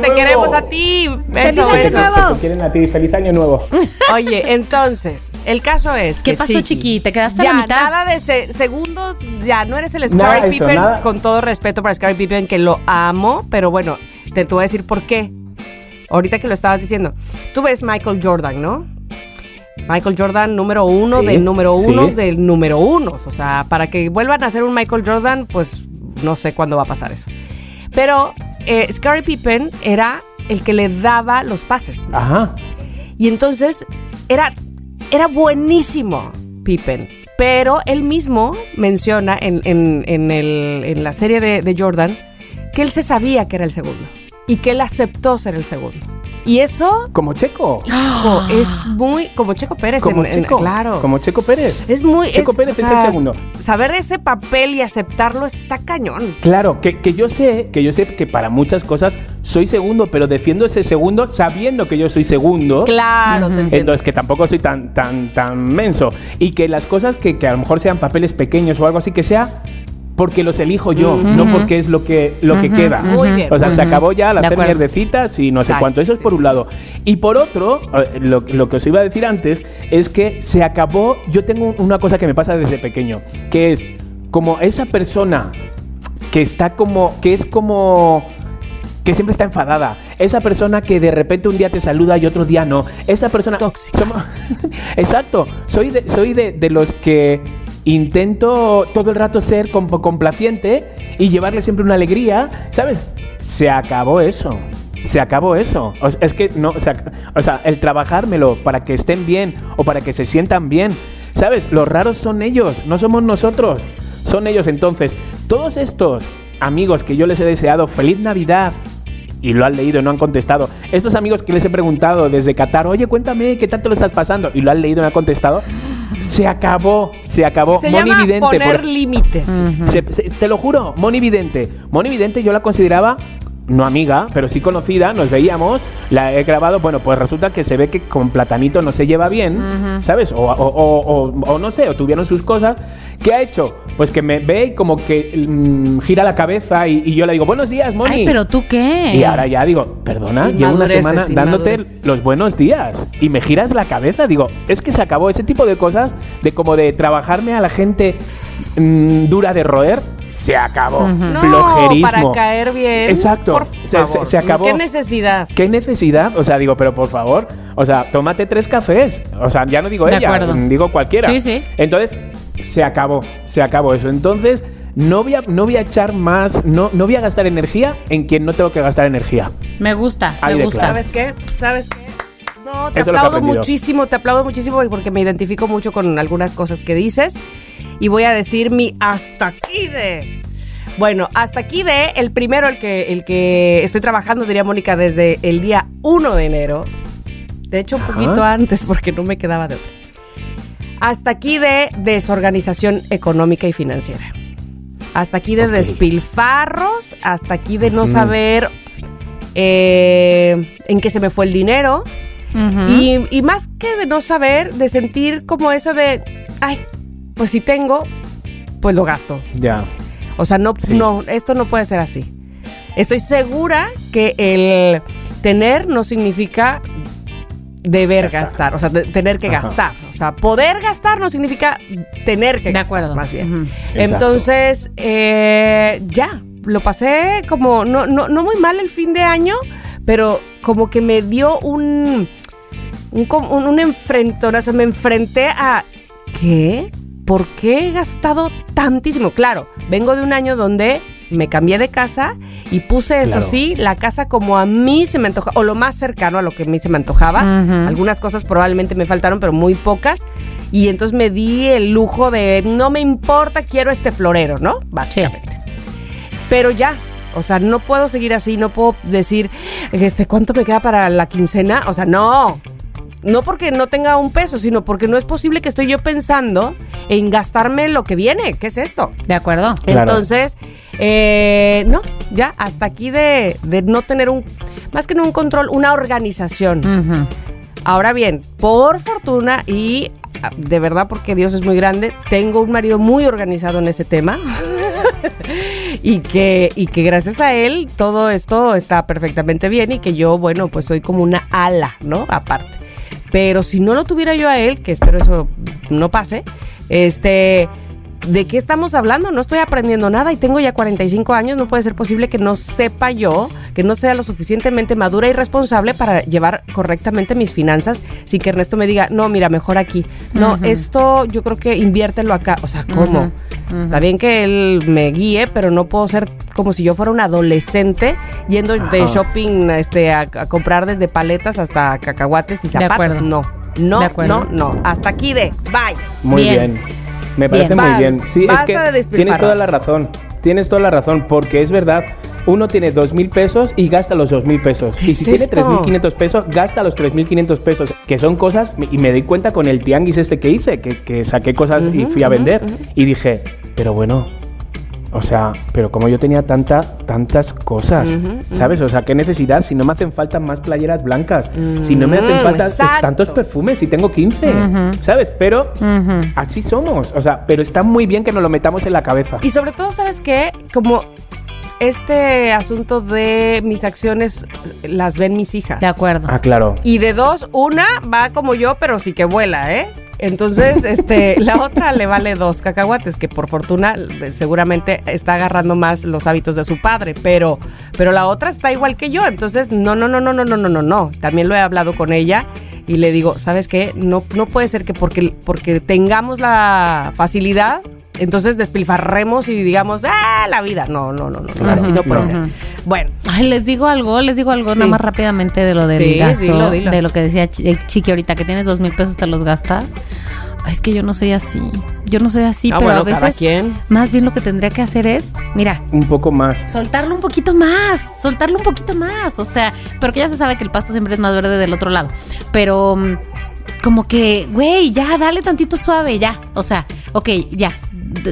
te queremos a ti. Eso, año eso. nuevo. Te quieren a ti. Feliz año nuevo. Oye, entonces, el caso es ¿Qué que pasó, Chiqui? ¿Te quedaste a ya, la mitad? nada de se- segundos, ya no eres el Scary Pippen, nada. con todo respeto para Scary Pippen, que lo amo, pero bueno, te, te voy a decir por qué. Ahorita que lo estabas diciendo. Tú ves Michael Jordan, ¿no? Michael Jordan número uno Sí, del número sí. uno del número uno. O sea, para que vuelvan a ser un Michael Jordan, pues no sé cuándo va a pasar eso. Pero eh, Scary Pippen era el que le daba los pases. Ajá. Y entonces era, era buenísimo Pippen. Pero él mismo menciona en, en- en el- en la serie de, de Jordan que él se sabía que era el segundo. Y que él aceptó ser el segundo. Y eso, Como Checo. hijo, es muy. Como Checo Pérez, Como en- en- Checo. claro. Como Checo Pérez. es muy. Checo Pérez es el segundo. Saber ese papel y aceptarlo está cañón. Claro, que, que yo sé, que yo sé que para muchas cosas soy segundo, pero defiendo ese segundo sabiendo que yo soy segundo. Claro, te entiendo. Entonces, que tampoco soy tan, tan, tan menso. Y que las cosas que, que a lo mejor sean papeles pequeños o algo así, que sea porque los elijo yo, no porque es lo que, lo que queda. Muy bien. O sea, se acabó ya la De hacer acuerdo. mierdecitas y no sé cuánto. Eso es por un lado. Y por otro, lo, lo que os iba a decir antes es que se acabó. Yo tengo una cosa que me pasa desde pequeño, que es como esa persona que está como, que es como que siempre está enfadada. Esa persona que de repente un día te saluda y otro día no. Esa persona... Tóxica. Somos- Exacto. Soy, de, soy de, de los que intento todo el rato ser com- complaciente y llevarle siempre una alegría. ¿Sabes? Se acabó eso. Se acabó eso. Es que no, o sea, el trabajármelo para que estén bien o para que se sientan bien. ¿Sabes? Los raros son ellos, no somos nosotros. Son ellos. Entonces, todos estos amigos que yo les he deseado feliz Navidad y lo han leído y no han contestado. Estos amigos que les he preguntado desde Qatar, oye, cuéntame, ¿qué tanto lo estás pasando? Y lo han leído y no han contestado. Se acabó, se acabó. Se Moni llama Vidente, poner por- límites. se- se- te lo juro, Moni Vidente. Moni Vidente yo la consideraba no amiga, pero sí conocida, nos veíamos, la he grabado, bueno, pues resulta que se ve que con Platanito no se lleva bien, ¿sabes? O, o- o- o- o no sé, o tuvieron sus cosas. ¿Qué ha hecho? Pues que me ve y como que mm, gira la cabeza y, y yo le digo, buenos días, Moni. Ay, pero tú qué. Y ahora ya digo, perdona, llevo una semana dándote los buenos días y me giras la cabeza. Digo, es que se acabó ese tipo de cosas, de como de trabajarme a la gente mm, dura de roer, se acabó. No, Flojerismo. para caer bien. Exacto. Por Se- se- favor. se acabó. ¿Qué necesidad? ¿Qué necesidad? O sea, digo, pero por favor, o sea, tómate tres cafés. O sea, ya no digo De ella, acuerdo. digo cualquiera. Sí, sí. Entonces, se acabó, se acabó eso. Entonces, no voy a, no voy a echar más, no, no voy a gastar energía en quien no tengo que gastar energía. Me gusta, Ahí me gusta. claro. ¿Sabes qué? ¿Sabes qué? No, te Eso aplaudo muchísimo, te aplaudo muchísimo porque me identifico mucho con algunas cosas que dices y voy a decir mi hasta aquí de... Bueno, hasta aquí de el primero, el que, el que estoy trabajando, diría Mónica, desde el día 1 de enero. De hecho, un Ajá. poquito antes porque no me quedaba de otra. Hasta aquí de desorganización económica y financiera. Hasta aquí de despilfarros, hasta aquí de no saber eh, en qué se me fue el dinero. Y, y más que de no saber, de sentir como eso de, ay, pues si tengo, pues lo gasto. Ya. O sea, no, Sí. no, esto no puede ser así. Estoy segura que el tener no significa deber Gastar. gastar, o sea, de- tener que Ajá. gastar. O sea, poder gastar no significa tener que De gastar, acuerdo. más bien. Entonces, eh, ya, lo pasé como, no, no, no muy mal el fin de año, pero como que me dio un, un, un enfrentón, o sea, me enfrenté a, ¿qué? ¿Por qué he gastado tantísimo? Claro, vengo de un año donde me cambié de casa y puse, eso Claro. sí, la casa como a mí se me antoja, o lo más cercano a lo que a mí se me antojaba. Algunas cosas probablemente me faltaron, pero muy pocas. Y entonces me di el lujo de, no me importa, quiero este florero, ¿no? Básicamente. Pero ya, o sea, no puedo seguir así, no puedo decir, este, ¿cuánto me queda para la quincena? O sea, no. No porque no tenga un peso, sino porque no es posible que estoy yo pensando en gastarme lo que viene. ¿Qué es esto? De acuerdo. Claro. Entonces, eh, no, ya hasta aquí de, de no tener un, más que no un control, una organización. Ahora bien, por fortuna y ah, de verdad porque Dios es muy grande, tengo un marido muy organizado en ese tema. y que y que gracias a él todo esto está perfectamente bien y que yo, bueno, pues soy como una ala, ¿no? Aparte. Pero si no lo tuviera yo a él, que espero eso no pase, este ¿De qué estamos hablando? No estoy aprendiendo nada y tengo ya 45 años. No puede ser posible que no sepa yo, que no sea lo suficientemente madura y responsable para llevar correctamente mis finanzas sin que Ernesto me diga, no, mira, mejor aquí. No, esto yo creo que inviértelo acá. O sea, ¿cómo? Está bien que él me guíe, pero no puedo ser como si yo fuera un adolescente yendo de shopping este, a, a comprar desde paletas hasta cacahuates y De zapatos. acuerdo. No, no, De acuerdo. no, no. Hasta aquí de bye. Muy Bien. bien. Me parece Bien. muy Va- bien. Sí, es que de tienes toda la razón. Tienes toda la razón, porque es verdad. Uno tiene dos mil pesos y gasta los dos mil pesos. ¿Qué Y si tiene tres mil quinientos pesos, gasta los tres mil quinientos pesos. Que son cosas, y me di cuenta con el tianguis este que hice, que, que saqué cosas y fui a vender. Y dije, pero bueno, o sea, pero como yo tenía tanta, tantas cosas, ¿sabes? O sea, qué necesidad, si no me hacen falta más playeras blancas, si no me hacen falta exacto. tantos perfumes, si tengo 15, ¿sabes? Pero así somos, o sea, pero está muy bien que nos lo metamos en la cabeza. Y sobre todo, ¿sabes qué? Como este asunto de mis acciones las ven mis hijas. De acuerdo. Ah, claro. Y de dos, una va como yo, pero sí que vuela, ¿eh? Entonces, este, la otra le vale dos cacahuates, que por fortuna seguramente está agarrando más los hábitos de su padre, pero, pero la otra está igual que yo. Entonces, no, no, no, no, no, no, no, no, no. También lo he hablado con ella y le digo, ¿sabes qué? No, no puede ser que porque, porque tengamos la facilidad, entonces despilfarremos y digamos, ¡ah, la vida! No, no, no, no, así no puede ser. Bueno, Ay, les digo algo, les digo algo Sí. nada más rápidamente de lo del Sí, gasto, dilo, dilo. de lo que decía eh, Chiqui ahorita, que tienes dos mil pesos, te los gastas. Ay, es que yo no soy así. Yo no soy así, Ah, pero bueno, a cada veces quien. más bien lo que tendría que hacer es, mira, Un poco más. soltarlo un poquito más, soltarlo un poquito más, o sea, porque ya se sabe que el pasto siempre es más verde del otro lado, pero mm, como que, güey, ya, dale tantito suave, ya, o sea, ok, ya,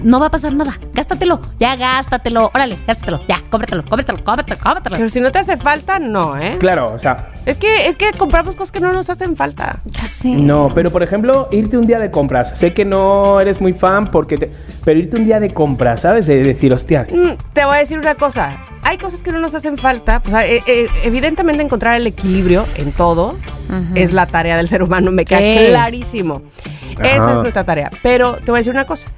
no va a pasar nada, gástatelo, ya, gástatelo, órale, gástatelo, ya, cómpratelo, cómpratelo, cómpratelo, cómpratelo. pero si no te hace falta, no, ¿eh? Claro, o sea, Es que, es que compramos cosas que no nos hacen falta. Ya sé. no, pero por ejemplo, irte un día de compras. Sé que no eres muy fan porque te- pero irte un día de compras, ¿sabes? De decir, hostia, Mm, te voy a decir una cosa. Hay cosas que no nos hacen falta. Pues, eh, eh, evidentemente encontrar el equilibrio en todo es la tarea del ser humano. Me queda Sí. clarísimo. Esa es nuestra tarea. Pero te voy a decir una cosa.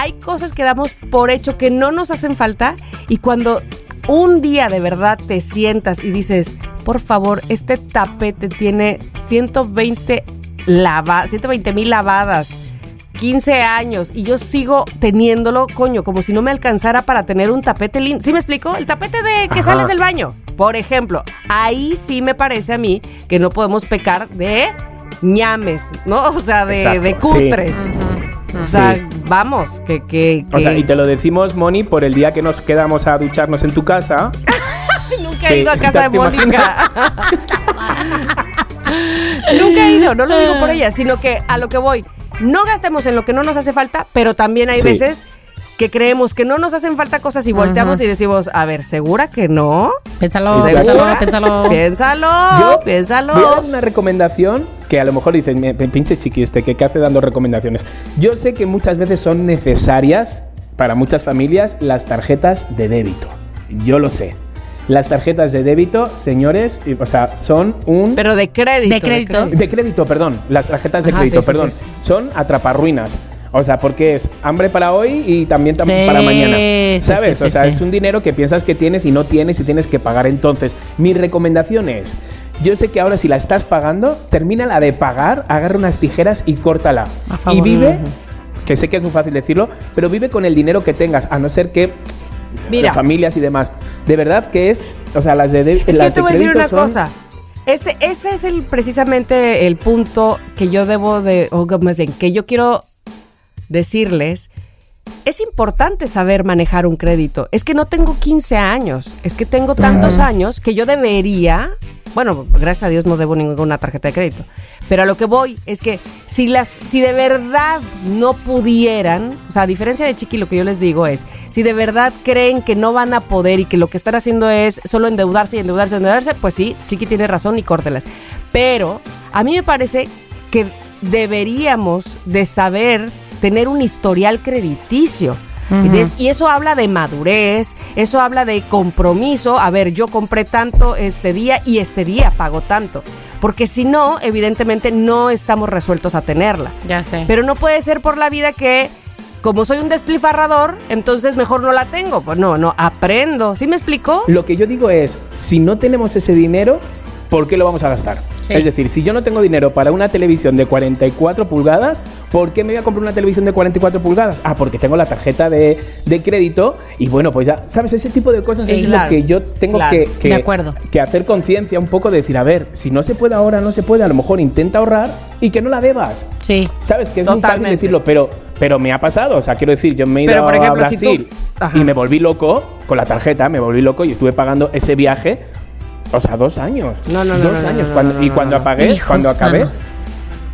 Hay cosas que damos por hecho que no nos hacen falta y cuando un día de verdad te sientas y dices, por favor, este tapete tiene 120 lava, 120 mil lavadas. 15 años y yo sigo teniéndolo, coño, como si no me alcanzara para tener un tapete lindo. ¿Sí me explico? El tapete de que Ajá. sales del baño, por ejemplo. Ahí sí me parece a mí que no podemos pecar de ñames, ¿no? O sea, de, Exacto, de sí. O sea, Sí. vamos, que... que, o sea, y te lo decimos, Moni, por el día que nos quedamos a ducharnos en tu casa. Nunca he ido a casa de. Mónica. Nunca he ido, no lo digo por ella, sino que a lo que voy, no gastemos en lo que no nos hace falta, pero también hay Sí. veces que creemos que no nos hacen falta cosas y volteamos y decimos, a ver, ¿segura que no? Piénsalo, piénsalo, piénsalo. Piénsalo, Yo piénsalo. Voy a dar una recomendación que a lo mejor dicen, "Me- me pinche chiqui este, que qué hace dando recomendaciones. Yo sé que muchas veces son necesarias para muchas familias las tarjetas de débito. Yo lo sé. Las tarjetas de débito, señores, y- o sea, son un... Pero de crédito. De crédito. de crédito, perdón. Las tarjetas de Ajá, crédito, sí, sí, perdón. Son atraparruinas. O sea, porque es hambre para hoy y también tam- Sí, para mañana. sí, ¿Sabes? sí, o sí, sea, sí. es un dinero que piensas que tienes y no tienes y tienes que pagar. Entonces, mi recomendación es, yo sé que ahora si la estás pagando, termina la de pagar, agarra unas tijeras y córtala. A favor. Y vive, que sé que es muy fácil decirlo, pero vive con el dinero que tengas, a no ser que Mira. de familias y demás. De verdad que es, o sea, las de, de- Es que las yo te voy a decir una son- cosa. Ese, ese es el precisamente el punto que yo debo de, o que más bien, que yo quiero decirles. Es importante saber manejar un crédito. Es que no tengo 15 años, es que tengo tantos años que yo debería Bueno, gracias a Dios no debo ninguna tarjeta de crédito. Pero a lo que voy es que si las, si de verdad no pudieran, o sea, a diferencia de Chiqui, lo que yo les digo es, si de verdad creen que no van a poder y que lo que están haciendo es solo endeudarse y endeudarse y endeudarse, pues sí, Chiqui tiene razón y córtelas. Pero a mí me parece que deberíamos de saber tener un historial crediticio. Y eso habla de madurez, eso habla de compromiso. A ver, yo compré tanto este día y este día pago tanto. Porque si no, evidentemente no estamos resueltos a tenerla. Ya sé. Pero no puede ser por la vida que, como soy un despilfarrador, entonces mejor no la tengo. Pues no, no, aprendo. ¿Sí me explicó? Lo que yo digo es, si no tenemos ese dinero, ¿por qué lo vamos a gastar? Sí. Es decir, si yo no tengo dinero para una televisión de 44 pulgadas, ¿por qué me voy a comprar una televisión de 44 pulgadas? Ah, porque tengo la tarjeta de, de crédito y bueno, pues ya, ¿sabes? Ese tipo de cosas Sí, es claro. lo que yo tengo Claro. que, que- De acuerdo. que hacer conciencia un poco de decir, a ver, si no se puede ahora, no se puede, a lo mejor intenta ahorrar y que no la debas. Sí. ¿Sabes? Que es muy fácil Totalmente. decirlo, pero, pero me ha pasado. O sea, quiero decir, yo me he ido Pero, por ejemplo, a si tú- Brasil y me volví loco con la tarjeta, me volví loco y estuve pagando ese viaje, o sea, dos años. No, no, no, Dos no, no, años. no, Cuando- no, y cuando apagué, Hijos, cuando acabé, mano.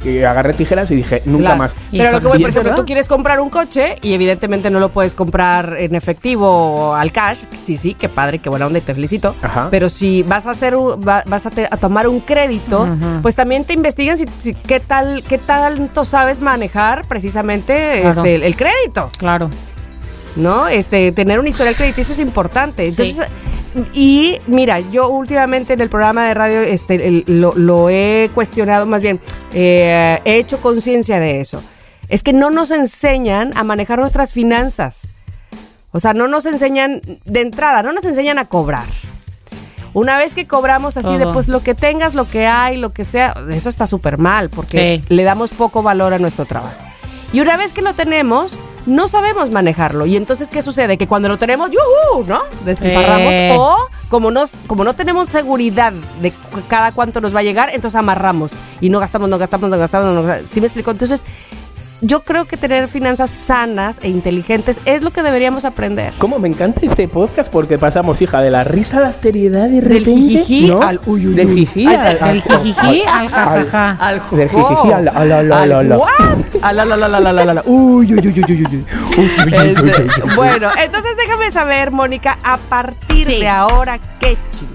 y agarré tijeras y dije, nunca Claro. más. Pero lo que voy, ¿Y por es ejemplo, verdad? tú quieres comprar un coche y evidentemente no lo puedes comprar en efectivo o al cash. Sí, sí, qué padre, qué buena onda y te felicito. Ajá. Pero si vas a hacer un- va- vas a, te- a tomar un crédito, pues también te investigan si, si- qué tal qué tanto sabes manejar precisamente Claro. este, el, el crédito, Claro. ¿no? Este tener un historial crediticio es importante. Sí. Y mira, yo últimamente en el programa de radio este, el- lo, lo he cuestionado, más bien, eh, he hecho conciencia de eso. Es que no nos enseñan a manejar nuestras finanzas. O sea, no nos enseñan de entrada, no nos enseñan a cobrar. Una vez que cobramos así de Todo. pues lo que tengas, lo que hay, lo que sea, eso está súper mal porque Sí. le damos poco valor a nuestro trabajo. Y una vez que lo tenemos, no sabemos manejarlo. Y entonces, ¿qué sucede? Que cuando lo tenemos, ¡yuhu! ¿no? Despilfarramos. Eh. O como, nos, como no tenemos seguridad de cada cuánto nos va a llegar, entonces amarramos. Y no gastamos, no gastamos, no gastamos. No gastamos. ¿Sí me explico? Entonces, yo creo que tener finanzas sanas e inteligentes es lo que deberíamos aprender. ¿Cómo me encanta este podcast? Porque pasamos, hija, de la risa a la seriedad y Del repente, jijiji ¿no? al uy, uy, Del uy. jiji Al- al, Del jijiji al jajaja. Al Del jijiji al- al- al- al- al- ¿What? Al- al- al- al- al- al- al- Uy, uy, uy, uy, uy, uy. Bueno, entonces déjame saber, Mónica, a partir Sí. de ahora, ¿qué ching?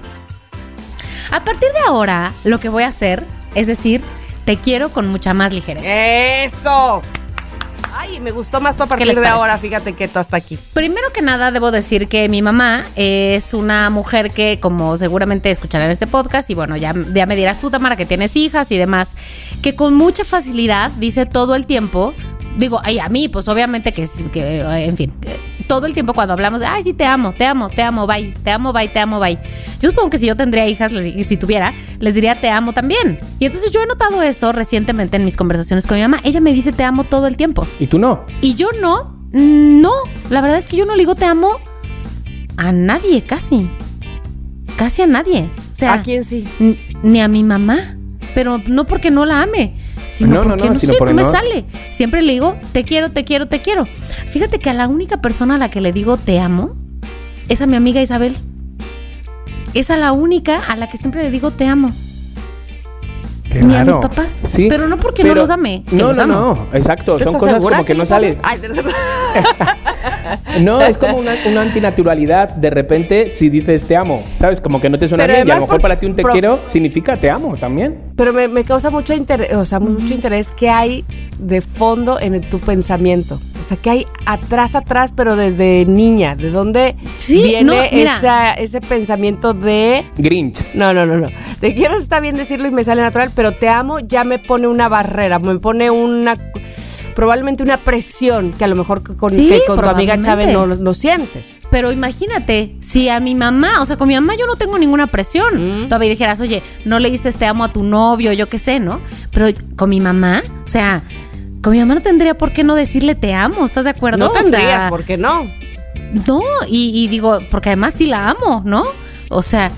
A partir de ahora, lo que voy a hacer es decir, te quiero con mucha más ligereza. ¡Eso! Ay, me gustó más tu a partir de ahora, fíjate que tú hasta aquí. Primero que nada, debo decir que mi mamá es una mujer que, como seguramente escucharán este podcast, y bueno, ya, ya me dirás tú, Tamara, que tienes hijas y demás, que con mucha facilidad dice todo el tiempo. Digo, ay, a mí, pues obviamente que, que en fin, todo el tiempo cuando hablamos, ay, sí, te amo, te amo, te amo, bye, te amo, bye, te amo, bye. Yo supongo que si yo tendría hijas, les- y si tuviera, les diría te amo también. Y entonces yo he notado eso recientemente en mis conversaciones con mi mamá. Ella me dice te amo todo el tiempo. Y tú no. Y yo no, no, la verdad es que yo no le digo te amo a nadie, casi. Casi a nadie. O sea, ¿A quién sí? ni a mi mamá. Pero no porque no la ame, sino No, no, porque no, no, sino no me sale. Siempre le digo te quiero, te quiero, te quiero. Fíjate que a la única persona a la que le digo te amo es a mi amiga Isabel. Es a la única a la que siempre le digo te amo. Ni a mis papás. Pero no porque no los ame, que No, los no, amo. no. Exacto. ¿Tú Son cosas como que no sabes? Ay, No, es como una, una antinaturalidad. De repente, si dices te amo, ¿sabes? Como que no te suena Pero bien. Y a lo mejor por- para ti un te pro- quiero significa te amo también. Pero me, me causa mucho interés, o sea, mucho interés que hay de fondo en tu pensamiento. O sea, que hay atrás, atrás, pero desde niña. ¿De dónde Sí, no, viene esa- ese pensamiento de... Grinch. No, no, no, no. Te quiero, está bien decirlo y me sale natural, pero te amo ya me pone una barrera, me pone una... Probablemente una presión que a lo mejor con, Sí, que con tu amiga. Chávez no, no sientes. Pero imagínate, si a mi mamá, o sea, con mi mamá yo no tengo ninguna presión. Todavía dijeras, oye, no le dices te amo a tu novio, yo qué sé, ¿no? Pero con mi mamá, o sea, con mi mamá no tendría por qué no decirle te amo, ¿estás de acuerdo? No O sea, tendrías, ¿por qué no? No, y, y digo, porque además sí la amo, ¿no? O sea,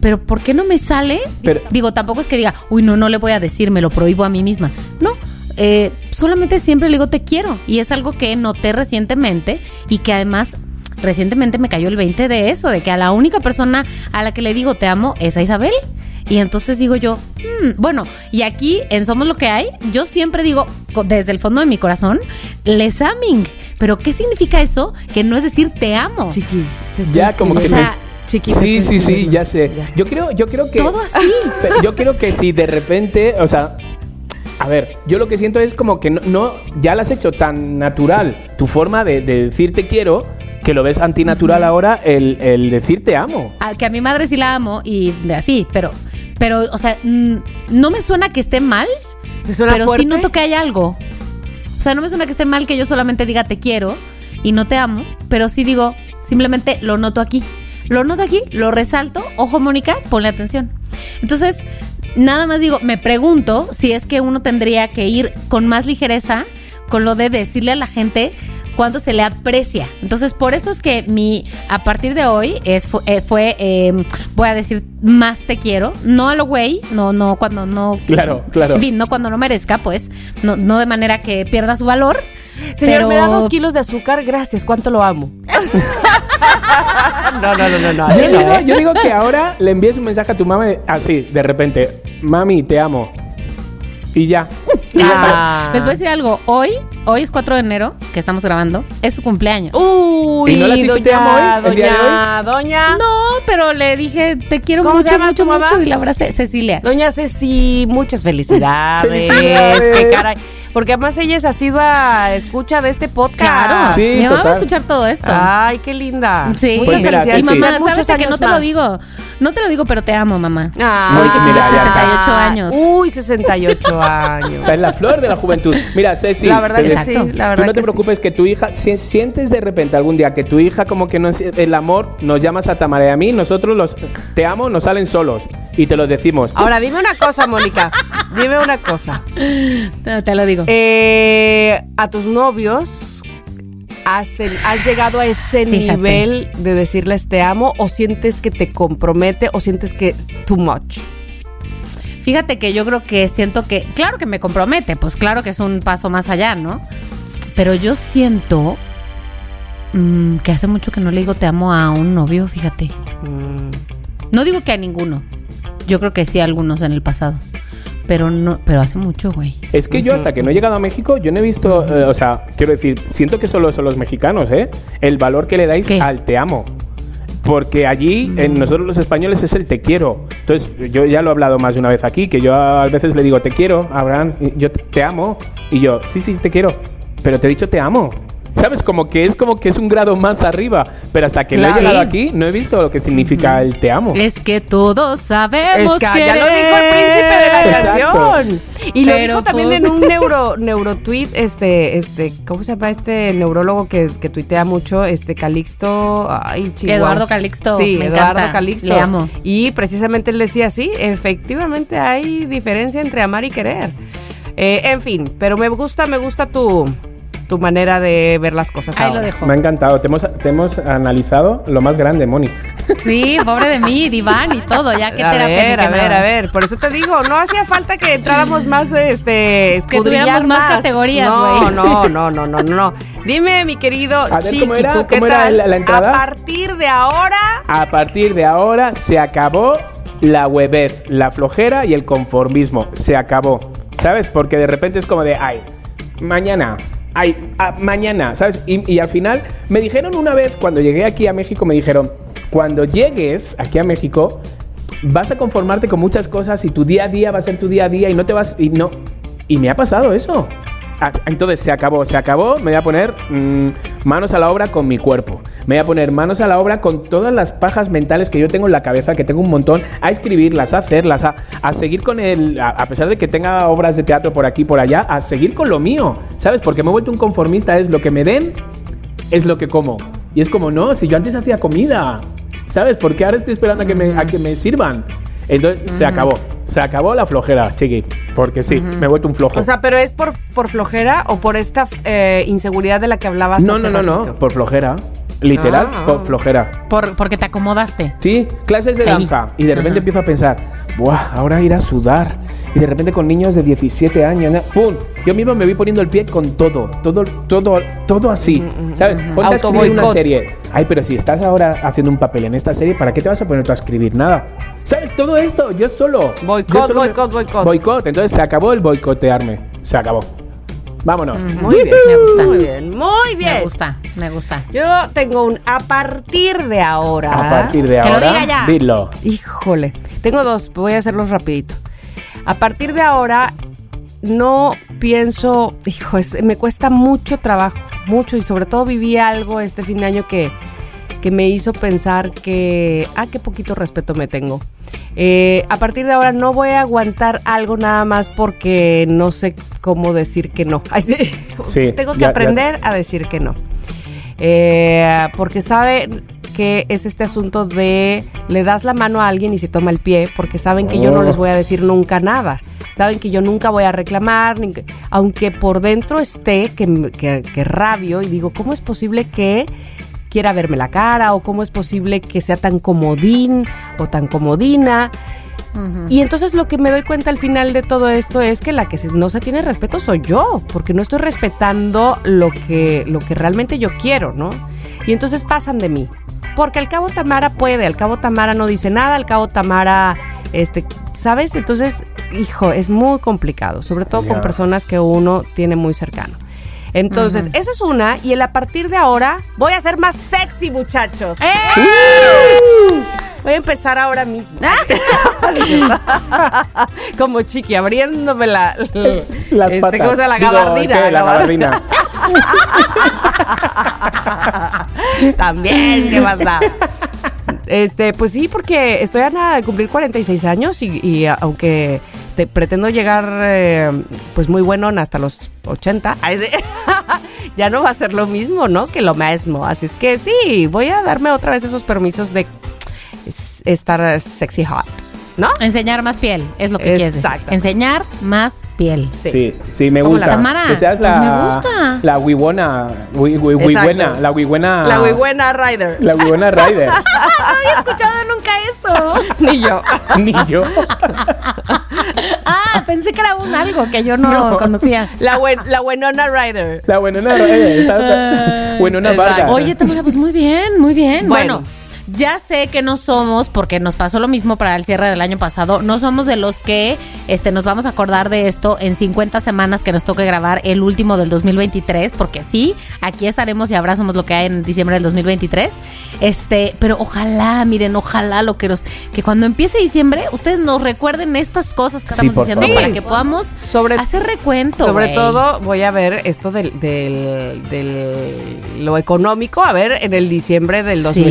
pero ¿por qué no me sale? Pero- digo, tampoco es que diga, uy, no, no le voy a decir, me lo prohíbo a mí misma. No, eh, solamente siempre le digo te quiero. Y es algo que noté recientemente y que además recientemente me cayó el 20 de eso, de que a la única persona a la que le digo te amo es a Isabel. Y entonces digo yo, "Hmm, bueno, y aquí en Somos lo que hay, yo siempre digo, desde el fondo de mi corazón, les aming. Pero ¿qué significa eso? Que no es decir te amo. Chiqui, te estoy Ya, como O que escribiendo. sea, Chiqui, te Sí, sí, sí, ya sé. Ya. Yo creo, yo creo que. Todo así. Pero Yo creo que si de repente, o sea, a ver, yo lo que siento es como que no, no- ya lo has hecho tan natural tu forma de, de decir te quiero que lo ves antinatural ahora el, el decir te amo. a- que a mi madre sí la amo y de así, pero, pero, o sea, mm, no me suena que esté mal, ¿Te suena pero fuerte? sí noto que hay algo. O sea, no me suena que esté mal que yo solamente diga te quiero y no te amo, pero sí digo, simplemente lo noto aquí. Lo noto aquí, lo resalto. Ojo, Mónica, ponle atención. Entonces, nada más digo, me pregunto si es que uno tendría que ir con más ligereza con lo de decirle a la gente cuánto se le aprecia. Entonces, por eso es que mi, a partir de hoy, es, eh, fue, eh, voy a decir, más te quiero. No a lo güey, no, no, cuando no. Claro, claro. En fin, no cuando no merezca, pues, no, no de manera que pierda su valor. Señor, pero- me da dos kilos de azúcar, gracias, cuánto lo amo. no, no, no, no, no. Yo así no, digo, ¿eh? yo digo que ahora le envíes un mensaje a tu mamá de- así, de repente, mami, te amo. Y ya. Y les, voy- Ah. les voy a decir algo. Hoy, hoy es 4 de enero, que estamos grabando, es su cumpleaños. Uy, ¿Y no le has dicho doña, te amo hoy, el día de doña, doña. No, pero le dije, te quiero ¿Cómo se mucho, llama mucho, tu mamá? mucho. Y la abracé, Cecilia. Doña Ceci, muchas felicidades. Felicidades. Qué caray. Porque además ella es asidua escucha de este podcast. Claro. Sí, Mi mamá va a escuchar todo esto. Ay, qué linda. Sí, Muchas Pues felicidades. y mamá, sabes que no te lo digo. No te lo digo, pero te amo, mamá. Ah, Hoy que está. 68 años. Uy, 68 años. Está en la flor de la juventud. Mira, Ceci, La verdad que des- sí, Exacto. la verdad Tú no te que sí. preocupes que tu hija, si sientes de repente algún día que tu hija como que no es el amor, nos llamas a Tamara y a mí, nosotros los te amo, nos salen solos y te los decimos. Ahora, dime una cosa, Mónica. Dime una cosa. Te lo digo. Eh, a tus novios, ¿has, llegado a ese Fíjate. nivel de decirles te amo o sientes que te compromete o sientes que es too much? Fíjate que yo creo que siento que, claro que me compromete, pues claro que es un paso más allá, ¿no? Pero yo siento mm, que hace mucho que no le digo te amo a un novio, fíjate. Mm. No digo que a ninguno. Yo creo que sí a algunos en el pasado. Pero no, pero hace mucho, güey. Es que yo hasta que no he llegado a México, yo no he visto, eh, o sea, quiero decir, siento que solo son los mexicanos, ¿eh? El valor que le dais ¿Qué? al te amo. Porque allí, en nosotros los españoles, es el te quiero. Entonces, yo ya lo he hablado más de una vez aquí, que yo a veces le digo te quiero, Abraham, yo te amo. Y yo, sí, sí, te quiero. Pero te he dicho te amo. ¿Sabes? Como que es como que es un grado más arriba. Pero hasta que no Claro. he llegado aquí, no he visto lo que significa el te amo. Es que todos sabemos Es que ya lo dijo el príncipe de la canción. Y lo Pero, dijo también pues- en un neuro, neurotweet, este, este, ¿cómo se llama este neurólogo que, que tuitea mucho? Este Calixto, ay, Chihuahua. Eduardo Calixto, Sí, me Eduardo encanta, Calixto. le amo. Y precisamente él decía, sí, efectivamente hay diferencia entre amar y querer. Eh, en fin, pero me gusta, me gusta tu, tu manera de ver las cosas Ahí ahora. lo dejo. Me ha encantado. Te hemos, te hemos analizado lo más grande, Moni. Sí, pobre de mí, diván y todo, ya que a terapia ver, a ver, a ver. Por eso te digo, no hacía falta que entráramos más, este, escudriñar tuviéramos más categorías, No, güey. no, no, no, no, no. Dime, mi querido Chiqui, ¿cómo era? ¿tú qué ¿Cómo era tal? la- la entrada? A partir de ahora, A partir de ahora se acabó la huevez, la flojera y el conformismo. Se acabó. ¿Sabes? Porque de repente es como de, ay, mañana, ay, ah, mañana, ¿sabes? Y, y al final me dijeron una vez, cuando llegué aquí a México, me dijeron, cuando llegues aquí a México, vas a conformarte con muchas cosas y tu día a día va a ser tu día a día y no te vas, y no. Y me ha pasado eso. Ah, Entonces se acabó, se acabó. Me voy a poner mm, manos a la obra con mi cuerpo. Me voy a poner manos a la obra con todas las pajas mentales que yo tengo en la cabeza, que tengo un montón, a escribirlas, a hacerlas, a, a seguir con el. A, a pesar de que tenga obras de teatro por aquí por allá, a seguir con lo mío. ¿Sabes? Porque me he vuelto un conformista. Es lo que me den, es lo que como. Y es como, no, si yo antes hacía comida. ¿Sabes? Porque ahora estoy esperando a que me, a que me sirvan. Entonces se acabó. Se acabó la flojera, chiqui. Porque sí, me he vuelto un flojo. o sea, pero es por, por flojera o por esta eh, inseguridad de la que hablabas No, hace no, no, no, por flojera. Literal, Ah. por flojera. Por, porque te acomodaste. Sí, clases de danza. Y de repente empiezo a pensar, ¡buah! Ahora ir a sudar. Y de repente con niños de 17 años, ¿no? ¡pum! Yo mismo me voy poniendo el pie con todo, todo, todo, todo así, ¿sabes? Ponte a escribir una serie. Ay, pero si estás ahora haciendo un papel en esta serie, ¿para qué te vas a poner tú a escribir nada? ¿Sabes? Todo esto, yo solo. Boicot, boicot, boicot. Boicot. Entonces se acabó el boicotearme. Se acabó. Vámonos. Muy bien. Me gusta. Muy bien, muy bien. Me gusta, me gusta. Yo tengo un a partir de ahora. A partir de Que lo ahora, diga ya. dilo. Híjole, tengo dos, voy a hacerlos rapidito. A partir de ahora no pienso, hijo, es- me cuesta mucho trabajo, mucho y sobre todo viví algo este fin de año que, que me hizo pensar que, ah, qué poquito respeto me tengo. Eh, a partir de ahora no voy a aguantar algo nada más porque no sé cómo decir que no. Ay, sí. Sí, Tengo que ya- ya- aprender a decir que no. Eh, porque sabe que es este asunto de le das la mano a alguien y se toma el pie, porque saben que yo no Oh. les voy a decir nunca nada. Saben que yo nunca voy a reclamar, ni que- aunque por dentro esté que, que, que rabio y digo, ¿cómo es posible que quiera verme la cara? ¿O cómo es posible que sea tan comodín o tan comodina? Y entonces lo que me doy cuenta al final de todo esto es que la que no se tiene respeto soy yo, porque no estoy respetando lo que, lo que realmente yo quiero, ¿no? Y entonces pasan de mí. Porque al cabo Tamara puede, al cabo Tamara no dice nada, al cabo Tamara, este, ¿sabes? Entonces, hijo, es muy complicado, sobre todo con personas que uno tiene muy cercano. Entonces, esa es una, y el a partir de ahora voy a ser más sexy, muchachos. ¡Eh! Voy a empezar ahora mismo. Como chiqui, abriéndome la. Las este, patas. ¿Cómo se llama? La Digo, gabardina. ¿qué? La gabardina. También, ¿qué más da? Este, pues sí, porque estoy a nada de cumplir 46 años y, y aunque te pretendo llegar eh, pues muy bueno hasta los 80, ay, sí, ya no va a ser lo mismo, ¿no? Que lo mismo. Así es que sí, voy a darme otra vez esos permisos de estar sexy hot, ¿no? Enseñar más piel, es lo que quieres decir. Exacto. Enseñar más piel. Sí, sí, me ¿Cómo gusta. la- Tamara, que seas pues la, me gusta. La huibuena. hui- hui- Exacto. huibuena, La huibuena. La Ryder. La huibuena Rider. No había escuchado nunca eso. Ni yo. Ni yo. Ah, pensé que era un algo que yo no, No. conocía. La, buen, la buenona Ryder. La buenona Rider. Está- Buenona. Vargas. Oye, Tamara, pues muy bien, muy bien. Bueno. Bueno. Ya sé que no somos, porque nos pasó lo mismo para el cierre del año pasado, no somos de los que este, nos vamos a acordar de esto en 50 semanas que nos toque grabar el último del 2023, porque sí, aquí estaremos y abrazamos lo que hay en diciembre del 2023. Este, pero ojalá, miren, ojalá lo que nos, que cuando empiece diciembre, ustedes nos recuerden estas cosas que Sí, estamos diciendo favor. para que podamos Sobre- hacer recuento. Sobre todo voy a ver esto del, del, del- lo económico, a ver en el diciembre del Sí.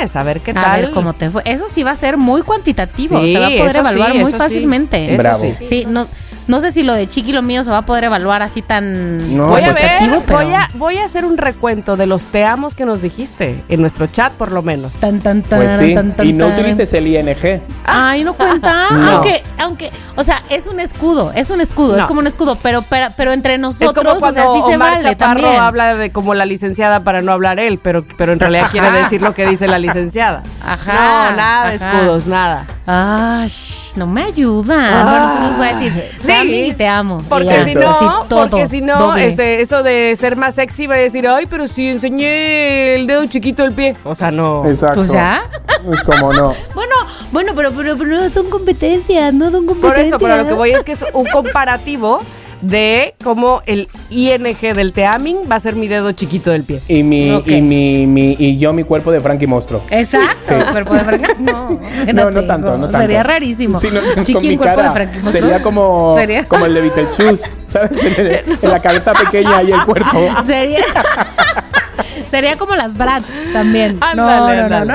2023, a ver qué tal. A ver cómo te fue. Eso sí va a ser muy cuantitativo. Sí, se va a poder evaluar sí, muy eso sí. fácilmente. Eso Bravo. sí. Sí, no, no sé si lo de Chiqui lo mío se va a poder evaluar así tan No, Voy a pues, ver, pero- voy, a, voy a hacer un recuento de los te amos que nos dijiste, en nuestro chat por lo menos. tan tan tan Pues sí. tan tan Y no tan. utilices el ING. Ay, no cuenta. No. Aunque, aunque, o sea, es un escudo, es un escudo, No. es como un escudo, pero, pero, pero entre Es nosotros, como o cuando sea, sí se Omar vale Chaparro también. habla de como la licenciada para no hablar él, pero, pero en realidad quiere decir lo que dice la licenciada. Ajá, No, nada de escudos, nada. Ay, sh, no me ayuda. Bueno, entonces voy a decir, te amo y te amo. Porque si no, Así, todo, porque si no, doble. este, eso de ser más sexy va a decir, ay, pero si enseñé el dedo chiquito del pie. O sea, no. Exacto. Pues ya. Pues como no. Bueno, bueno, pero, pero, pero no son competencias, no son Por competencias. eso, pero lo que voy es que es un comparativo de cómo el ING del teaming va a ser mi dedo chiquito del pie. Y mi, y mi, mi, y yo mi cuerpo de Frankie Monstruo. Exacto, Sí. cuerpo de Frankie. No, No, no tanto, no tanto. Sería rarísimo. Sí, no, Chiqui cuerpo cara. de Frankie Monstruo. Sería como, Sería- como el de Beetlejuice, ¿sabes? En, el- en la cabeza pequeña y el cuerpo. Sería. Sería como las Bratz también. Ándale, no, no, no.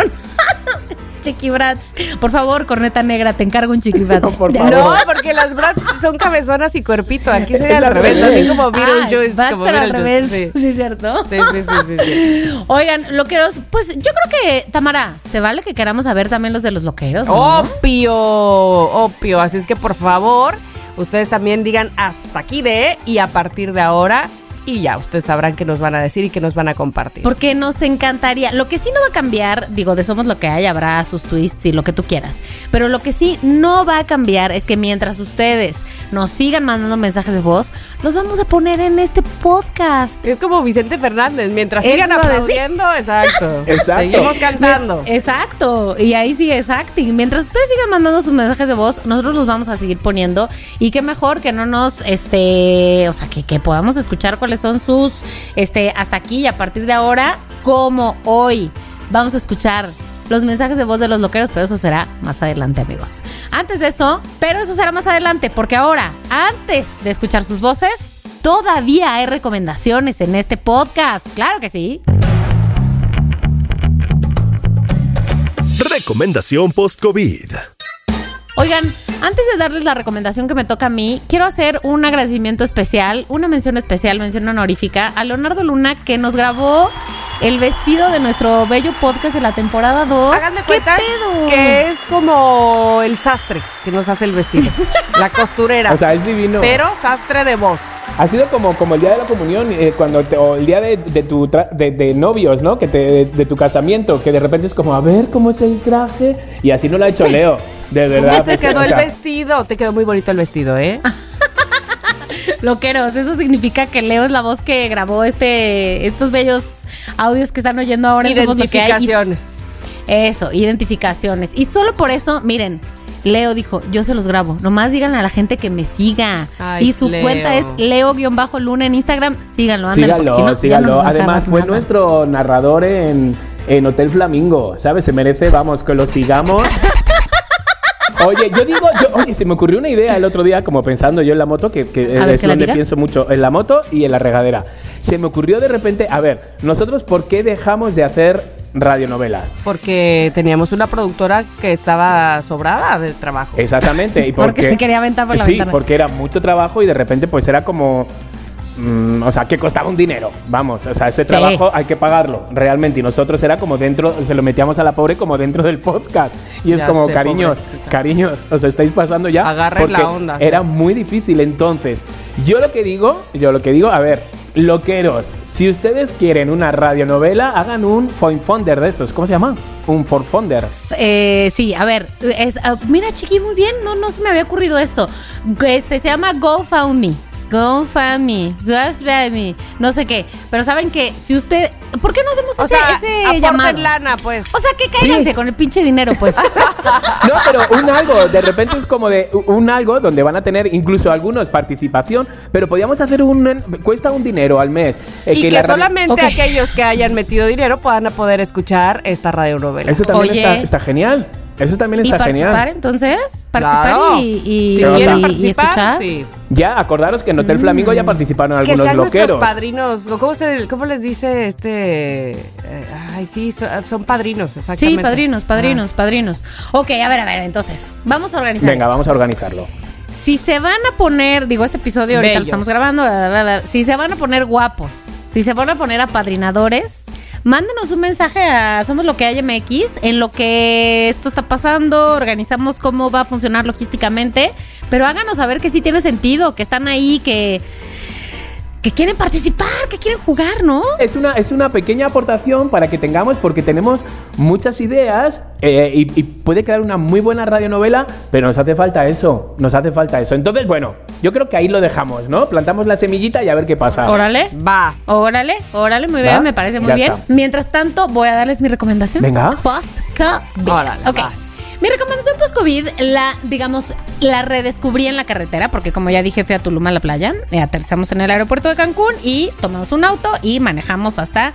Chiqui Bratz. Por favor, corneta negra, te encargo un Chiqui Bratz. No, por favor. No, porque las Bratz son cabezonas y cuerpito. Aquí sería al revés, revés. así como Ah, Beetlejuice. Bratz, como al revés. Sí. Sí, ¿cierto? Sí, sí, sí, sí, sí. Oigan, loqueros, pues yo creo que, Tamara, ¿se vale que queramos saber también los de los loqueros? No? Opio, opio. Así es que por favor, ustedes también digan hasta aquí de y a partir de ahora y ya, ustedes sabrán qué nos van a decir y qué nos van a compartir. Porque nos encantaría. Lo que sí no va a cambiar, digo, de Somos lo que hay, habrá sus twists y lo que tú quieras. Pero lo que sí no va a cambiar es que mientras ustedes nos sigan mandando mensajes de voz, los vamos a poner en este podcast. Es como Vicente Fernández, mientras Eso sigan aplaudiendo, exacto. Exacto. Seguimos cantando. Exacto, y ahí sigue. Y mientras ustedes sigan mandando sus mensajes de voz, nosotros los vamos a seguir poniendo. Y qué mejor que no nos, este, o sea, que, que podamos escuchar cuáles son sus, este, hasta aquí y a partir de ahora, como hoy. Vamos a escuchar los mensajes de voz de los loqueros, pero eso será más adelante, amigos. Antes de eso, pero eso será más adelante, porque ahora, antes de escuchar sus voces, todavía hay recomendaciones en este podcast. Claro que sí. Recomendación post-COVID. Oigan, antes de darles la recomendación que me toca a mí, quiero hacer un agradecimiento especial, una mención especial, mención honorífica a Leonardo Luna que nos grabó el vestido de nuestro bello podcast de la temporada 2. Háganme ¿Qué cuenta pedo? que es como el sastre que nos hace el vestido. la costurera. O sea, es divino. pero sastre de voz. Ha sido como, como el día de la comunión, eh, cuando te- o el día de, de tu tra- de, de novios, ¿no? Que te, de, de tu casamiento, que de repente es como, a ver cómo es el traje. Y así no lo ha hecho Leo. De verdad. ¿Cómo te pues, quedó o el vestido? Te quedó muy bonito el vestido, ¿eh? Loqueros, eso significa que Leo es la voz que grabó este, estos bellos audios que están oyendo ahora hay. Identificaciones. Eso, identificaciones. Y solo por eso, miren, Leo dijo, yo se los grabo. Nomás díganle a la gente que me siga. Ay, y su Leo. cuenta es leo-luna en Instagram. Síganlo, ándale, si no, no va a Además, fue nada. nuestro narrador en, en Hotel Flamingo, ¿sabes? Se merece, vamos, que lo sigamos. Oye, yo digo, yo- oye, se me ocurrió una idea el otro día, como pensando yo en la moto, que, que A ver, es ¿que la donde pienso mucho, en la moto y en la regadera. Se me ocurrió de repente, a ver, nosotros, ¿por qué dejamos de hacer radionovelas? Porque teníamos una productora que estaba sobrada de trabajo. Exactamente. Y Porque se quería aventar por la sí, ventana. porque era mucho trabajo y de repente pues era como... mm, o sea, que costaba un dinero, vamos, o sea, ese trabajo hay que pagarlo, realmente, y nosotros era como dentro, se lo metíamos a la pobre como dentro del podcast, y es como, sé, cariños, pobrecita. cariños, os estáis pasando ya, Agarren la onda, era sí. muy difícil, entonces, yo lo que digo, yo lo que digo, a ver, loqueros, si ustedes quieren una radionovela, hagan un Fonder de esos, ¿cómo se llama? Un Forfonder. Eh, sí, a ver, es, ah, mira, Chiqui, muy bien, no, no se me había ocurrido esto. Este se llama GoFundMe. GoFundMe, GoFundMe, no sé qué. Pero saben que si usted, ¿por qué no hacemos O ese, sea, ese llamado? lana, pues. O sea, que cáiganse Sí. con el pinche dinero, pues. No, pero un algo, de repente es como de un algo donde van a tener incluso algunos participación, pero podríamos hacer un cuesta un dinero al mes. eh, y que, la radio- solamente aquellos que hayan metido dinero puedan poder escuchar esta radionovela. Eso también Oye. está, está genial. Eso también y está participar, genial. entonces, participar Claro. y, y, si y- y participar, escuchar. sí. Ya, acordaros que en Hotel Flamingo ya participaron Que algunos sean nuestros loqueros. padrinos. ¿Cómo, se, ¿Cómo les dice este? eh, ay, sí, so- son, padrinos, exactamente. Sí, padrinos, padrinos, padrinos. Ok, a ver, a ver, entonces, vamos a organizar Venga, esto. vamos a organizarlo. Si se van a poner, digo, este episodio ahorita lo estamos grabando, si se van a poner guapos, si se van a poner apadrinadores, mándenos un mensaje a Somos Lo que hay MX en lo que esto está pasando, organizamos cómo va a funcionar logísticamente, pero háganos saber que sí tiene sentido, que están ahí, que, que quieren participar, que quieren jugar, ¿no? Es una, es una pequeña aportación para que tengamos, porque tenemos muchas ideas eh, y, y puede quedar una muy buena radionovela, pero nos hace falta eso, nos hace falta eso. Entonces, bueno, yo creo que ahí lo dejamos, ¿no? Plantamos la semillita y a ver qué pasa. Órale. Va. Órale, órale, muy ¿Va? bien, me parece muy Ya bien. está. Mientras tanto, voy a darles mi recomendación. Venga. Post-COVID. Órale, Ok. va. Mi recomendación post-COVID, la, digamos, la redescubrí en la carretera, porque como ya dije, fui a Tulum a la playa, eh, aterrizamos en el aeropuerto de Cancún y tomamos un auto y manejamos hasta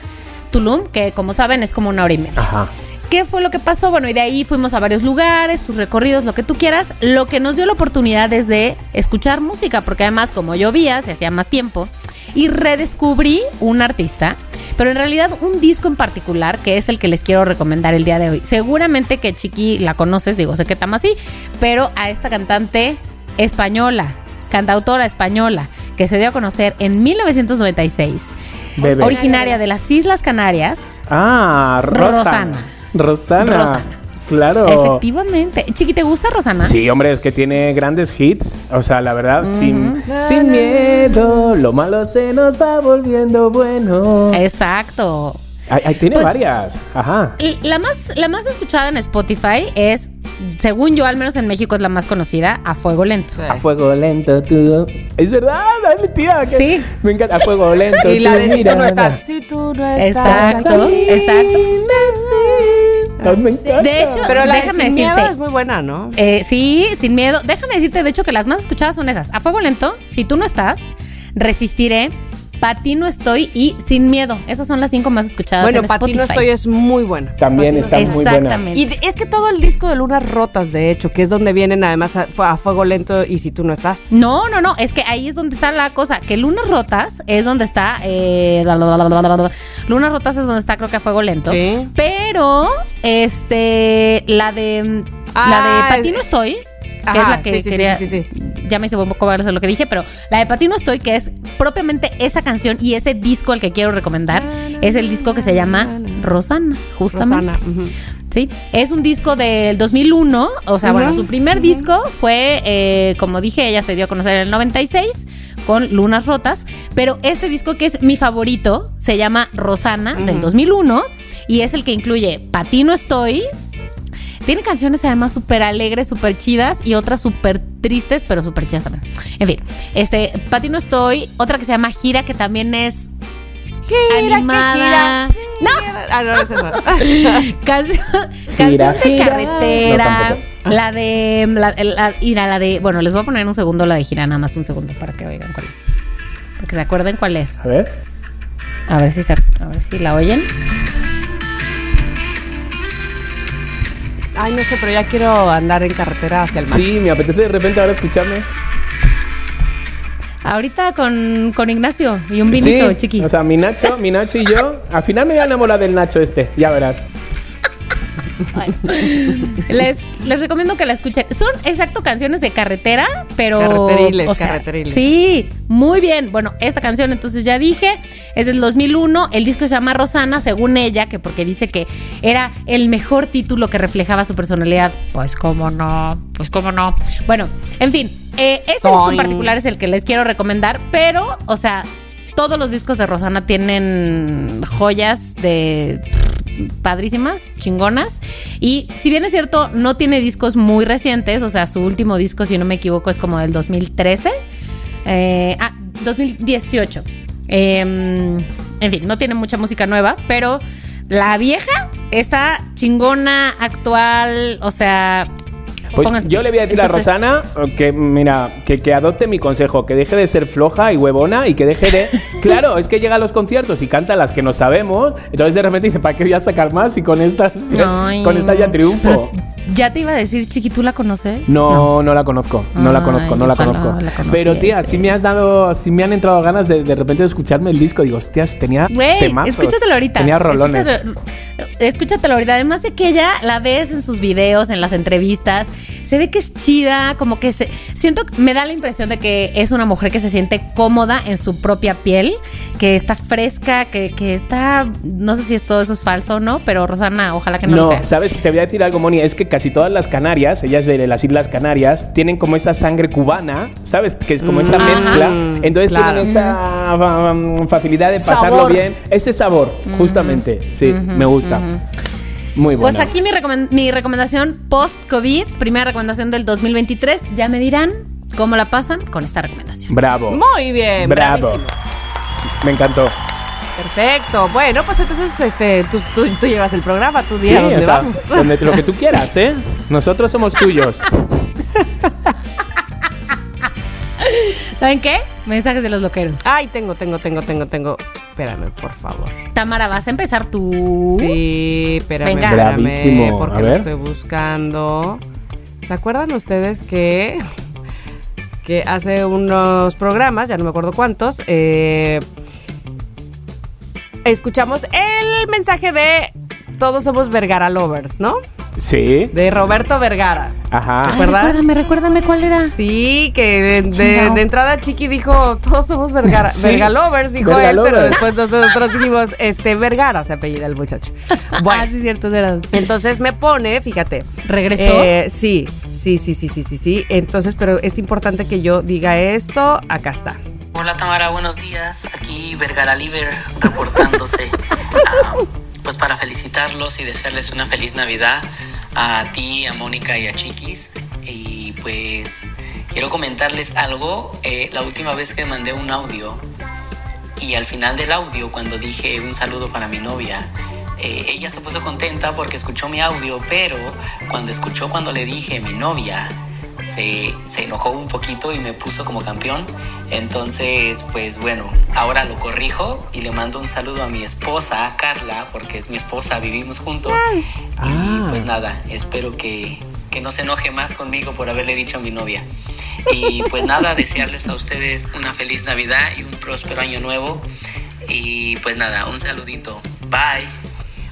Tulum, que como saben es como una hora y media. Ajá. ¿Qué fue lo que pasó? Bueno, y de ahí fuimos a varios lugares, tus recorridos, lo que tú quieras. Lo que nos dio la oportunidad es de escuchar música, porque además como llovía, se hacía más tiempo, y redescubrí un artista, pero en realidad un disco en particular, que es el que les quiero recomendar el día de hoy. Seguramente que Chiqui la conoces, digo, sé que así, pero a esta cantante española, cantautora española, que se dio a conocer en 1996, Bebé. originaria de las Islas Canarias, Ah, Rosana. Rosana. Rosana. Rosana. Claro. Efectivamente. Chiqui, ¿te gusta Rosana? Sí, hombre, es que tiene grandes hits. O sea, la verdad, sin, sin miedo, lo malo se nos va volviendo bueno. Exacto. Ahí, ahí tiene Pues- varias. Ajá. Y la más, la más escuchada en Spotify es, según yo, al menos en México es la más conocida, A Fuego Lento. A fuego lento tú. Es verdad, dale, tía. que Sí. Me encanta. A fuego lento. Y la tú, de si tú no estás. Si tú no estás. Exacto, aquí. exacto. Ay, me encanta. De hecho, Pero la déjame de Sin Miedo decirte. es muy buena, ¿no? Eh, sí, sin miedo. Déjame decirte, de hecho, que las más escuchadas son esas. A fuego lento, si tú no estás, resistiré. Pa' ti no estoy y sin miedo. Esas son las cinco más escuchadas Bueno, en para ti Spotify. no estoy es muy buena. También está muy buena. Exactamente. Y es que todo el disco de Lunas Rotas, de hecho, que es donde vienen además a, a fuego lento y si tú no estás. No, no, no, es que ahí es donde está la cosa, que Lunas Rotas es donde está, eh, la, la, la, la, la, la. Lunas Rotas es donde está creo que a fuego lento, Sí. pero este, la de, Ah, la de es- Patino Estoy, que Ajá, es la que sí, sí, quería, sí, sí, ya me hice un poco varios lo que dije, pero la de Patino Estoy, que es propiamente esa canción y ese disco al que quiero recomendar, es el disco que se llama Rosana, justamente. Rosana. Sí, es un disco del 2001, o sea, bueno, su primer disco fue, eh, como dije, ella se dio a conocer en el 96 con Lunas Rotas, pero este disco que es mi favorito se llama Rosana del 2001 y es el que incluye Patino Estoy. Tiene canciones además súper alegres, súper chidas y otras súper tristes, pero súper chidas también. En fin, este, Patino Estoy, otra que se llama Gira, que también es Gira, que Animada. gira, sí, No. gira. Ah, no, es esa. Canción, canción de gira. carretera. No, tampoco. la de. La, la, mira, la de. Bueno, les voy a poner un segundo la de gira, nada más un segundo para que oigan cuál es. Para que se acuerden cuál es. A ver. A ver si se, a ver si la oyen. Ay, no sé, pero ya quiero andar en carretera hacia el mar. Sí, me apetece de repente ahora escucharme. Ahorita con, con Ignacio y un vinito, sí, chiqui. O sea, mi Nacho, mi Nacho y yo. Al final me voy a enamorar del Nacho este, ya verás. Les, les recomiendo que la escuchen. Son exacto canciones de carretera, pero. Carreteriles, o sea, carreteriles. Sí, muy bien. Bueno, esta canción, entonces ya dije, es del 2001. El disco se llama Rosana, según ella, que porque dice que era el mejor título que reflejaba su personalidad. Pues, cómo no, pues, cómo no. Bueno, en fin, eh, este disco en particular es el que les quiero recomendar, pero, o sea. Todos los discos de Rosana tienen joyas de padrísimas, chingonas. Y si bien es cierto, no tiene discos muy recientes, o sea, su último disco, si no me equivoco, es como del 2013. Eh, ah, 2018. Eh, en fin, no tiene mucha música nueva, pero la vieja está chingona, actual, o sea... Pues pónganse yo le voy a decir a Rosana que, mira, que, que adopte mi consejo, que deje de ser floja y huevona y que deje de... claro, es que llega a los conciertos y canta las que no sabemos, entonces de repente dice, ¿para qué voy a sacar más? Y con estas, ay, con esta ya triunfo. pero ya te iba a decir, Chiqui, ¿tú la conoces? No, no, la conozco, no la Ay, conozco, no la conozco. la Pero tía, sí me has dado, sí me han entrado ganas de de repente de escucharme el disco. Digo, hostias, tenía Güey, temazos. escúchatelo ahorita. Tenía rolones. Escúchatelo, escúchatelo ahorita. Además de que ella la ves en sus videos, en las entrevistas, se ve que es chida, como que se. Siento, me da la impresión de que es una mujer que se siente cómoda en su propia piel, que está fresca, que, que está. No sé si es todo eso es falso o no, pero Rosana, ojalá que no, lo No, sea. sabes, te voy a decir algo, Moni, es que casi todas las Canarias, ellas de las Islas Canarias, tienen como esa sangre cubana, ¿sabes? Que es como esa Ajá. mezcla. Entonces Claro. tienen esa um, facilidad de pasarlo Sabor. bien. Ese sabor, justamente, sí, me gusta. Muy bueno. Pues aquí mi, recomen- mi recomendación post-COVID, primera recomendación del 2023. Ya me dirán cómo la pasan con esta recomendación. Bravo. Muy bien, Bravo. bravísimo. Me encantó. Perfecto. Bueno, pues entonces este, tú, tú, tú llevas el programa, tú Sí, día o dónde sea, vamos. donde- lo que tú quieras, ¿eh? Nosotros somos tuyos. ¿Saben qué? Mensajes de los loqueros. Ay, tengo, tengo, tengo, tengo, tengo. Espérame, por favor. Tamara, vas a empezar tú. Sí, espérame, Venga. espérame, Bravísimo. porque A lo ver. estoy buscando. ¿Se acuerdan ustedes que que hace unos programas, ya no me acuerdo cuántos, eh, escuchamos el mensaje de todos somos Vergara lovers, ¿no? Sí. de Roberto Vergara. Ajá. Ay, recuérdame, recuérdame cuál era. Sí, que de, de- Chingao. de entrada Chiqui dijo, todos somos Vergara, Sí. Vergalovers, dijo Verga él, pero después nosotros dijimos, este, Vergara se apellida el muchacho. Bueno, Ah, sí, cierto, era. entonces me pone, fíjate. ¿Regresó? eh, sí, sí, sí, sí, sí, sí, sí. Entonces, pero es importante que yo diga esto, acá está. Hola Tamara, buenos días. Aquí Vergara Liver reportándose. Ah, pues para felicitarlos y desearles una feliz Navidad a ti, a Mónica y a Chiquis. Y pues quiero comentarles algo. Eh, la última vez que mandé un audio y al final del audio, cuando dije un saludo para mi novia, eh, ella se puso contenta porque escuchó mi audio, pero cuando escuchó cuando le dije mi novia, se, se enojó un poquito y me puso como campeón. Entonces, pues bueno, ahora lo corrijo y le mando un saludo a mi esposa, Carla, porque es mi esposa, vivimos juntos. Y pues nada, espero que, que no se enoje más conmigo por haberle dicho a mi novia. Y pues nada, desearles a ustedes una feliz Navidad y un próspero año nuevo. Y pues nada, un saludito. Bye.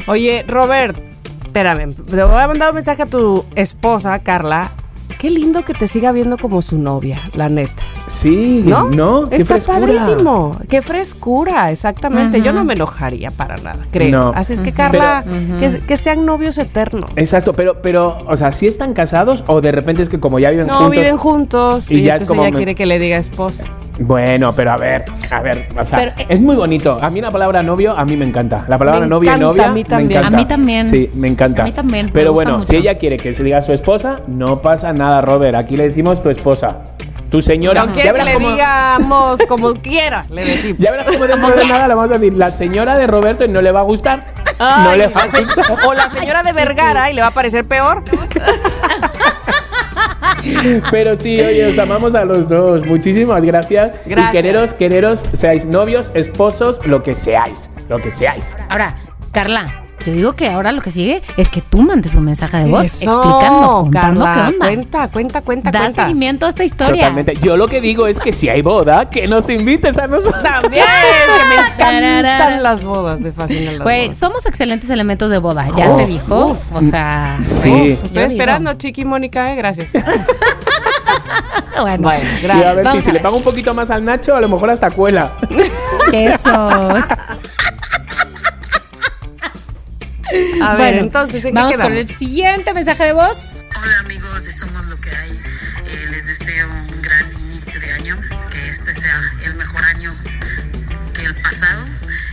Oye, Robert, espérame, le voy a mandar un mensaje a tu esposa, Carla. Qué lindo que te siga viendo como su novia, la neta. Sí, ¿No? ¿no? Qué Está frescura. padrísimo. Qué frescura, exactamente. Yo no me enojaría para nada, creo. No. Así es que, Carla, que, que sean novios eternos. Exacto, pero, pero, o sea, ¿sí están casados o de repente es que como ya viven No, juntos? viven juntos Y y, ya es entonces como ella me- quiere que le diga esposa. Bueno, pero a ver, a ver, o sea, Pero, eh, es muy bonito. A mí la palabra novio, a mí me encanta. La palabra Me novia y encanta, novia, a mí me también. encanta. A mí también. Sí, me encanta. A mí también, me Pero bueno, mucho. si ella quiere que se diga a su esposa, no pasa nada, Robert. Aquí le decimos tu esposa. Tu señora. No quiere que le cómo- digamos como quiera, le decimos. Ya verás cómo dentro de nada le vamos a decir la señora de Roberto y no le va a gustar. no le va a gustar. o la señora de Vergara y le va a parecer peor. Pero sí, oye, os amamos a los dos. Muchísimas gracias. Gracias. Y quereros, quereros, seáis novios, esposos, lo que seáis. Lo que seáis. Ahora, Carla, yo digo que ahora lo que sigue es que tú mandes un mensaje de voz Eso, explicando, contando Carla, qué onda. Cuenta, cuenta, cuenta, Da cuenta. seguimiento a esta historia. Totalmente. Yo lo que digo es que si hay boda, que nos invites a nosotros. También, que me encantan las bodas, me fascinan las Güey, bodas. somos excelentes elementos de boda, ya Uf, se dijo. uf. o sea, Sí. uf, Estoy esperando, Chiqui Mónica, eh, gracias. Bueno, Bueno, Y a gracias. ver Vamos si, a si le pago un poquito más al Nacho, a lo mejor hasta cuela. eso. A ver, Bueno, entonces, ¿en vamos con el siguiente mensaje de voz. Hola amigos de Somos Lo que hay. Eh, les deseo un gran inicio de año, que este sea el mejor año que el pasado.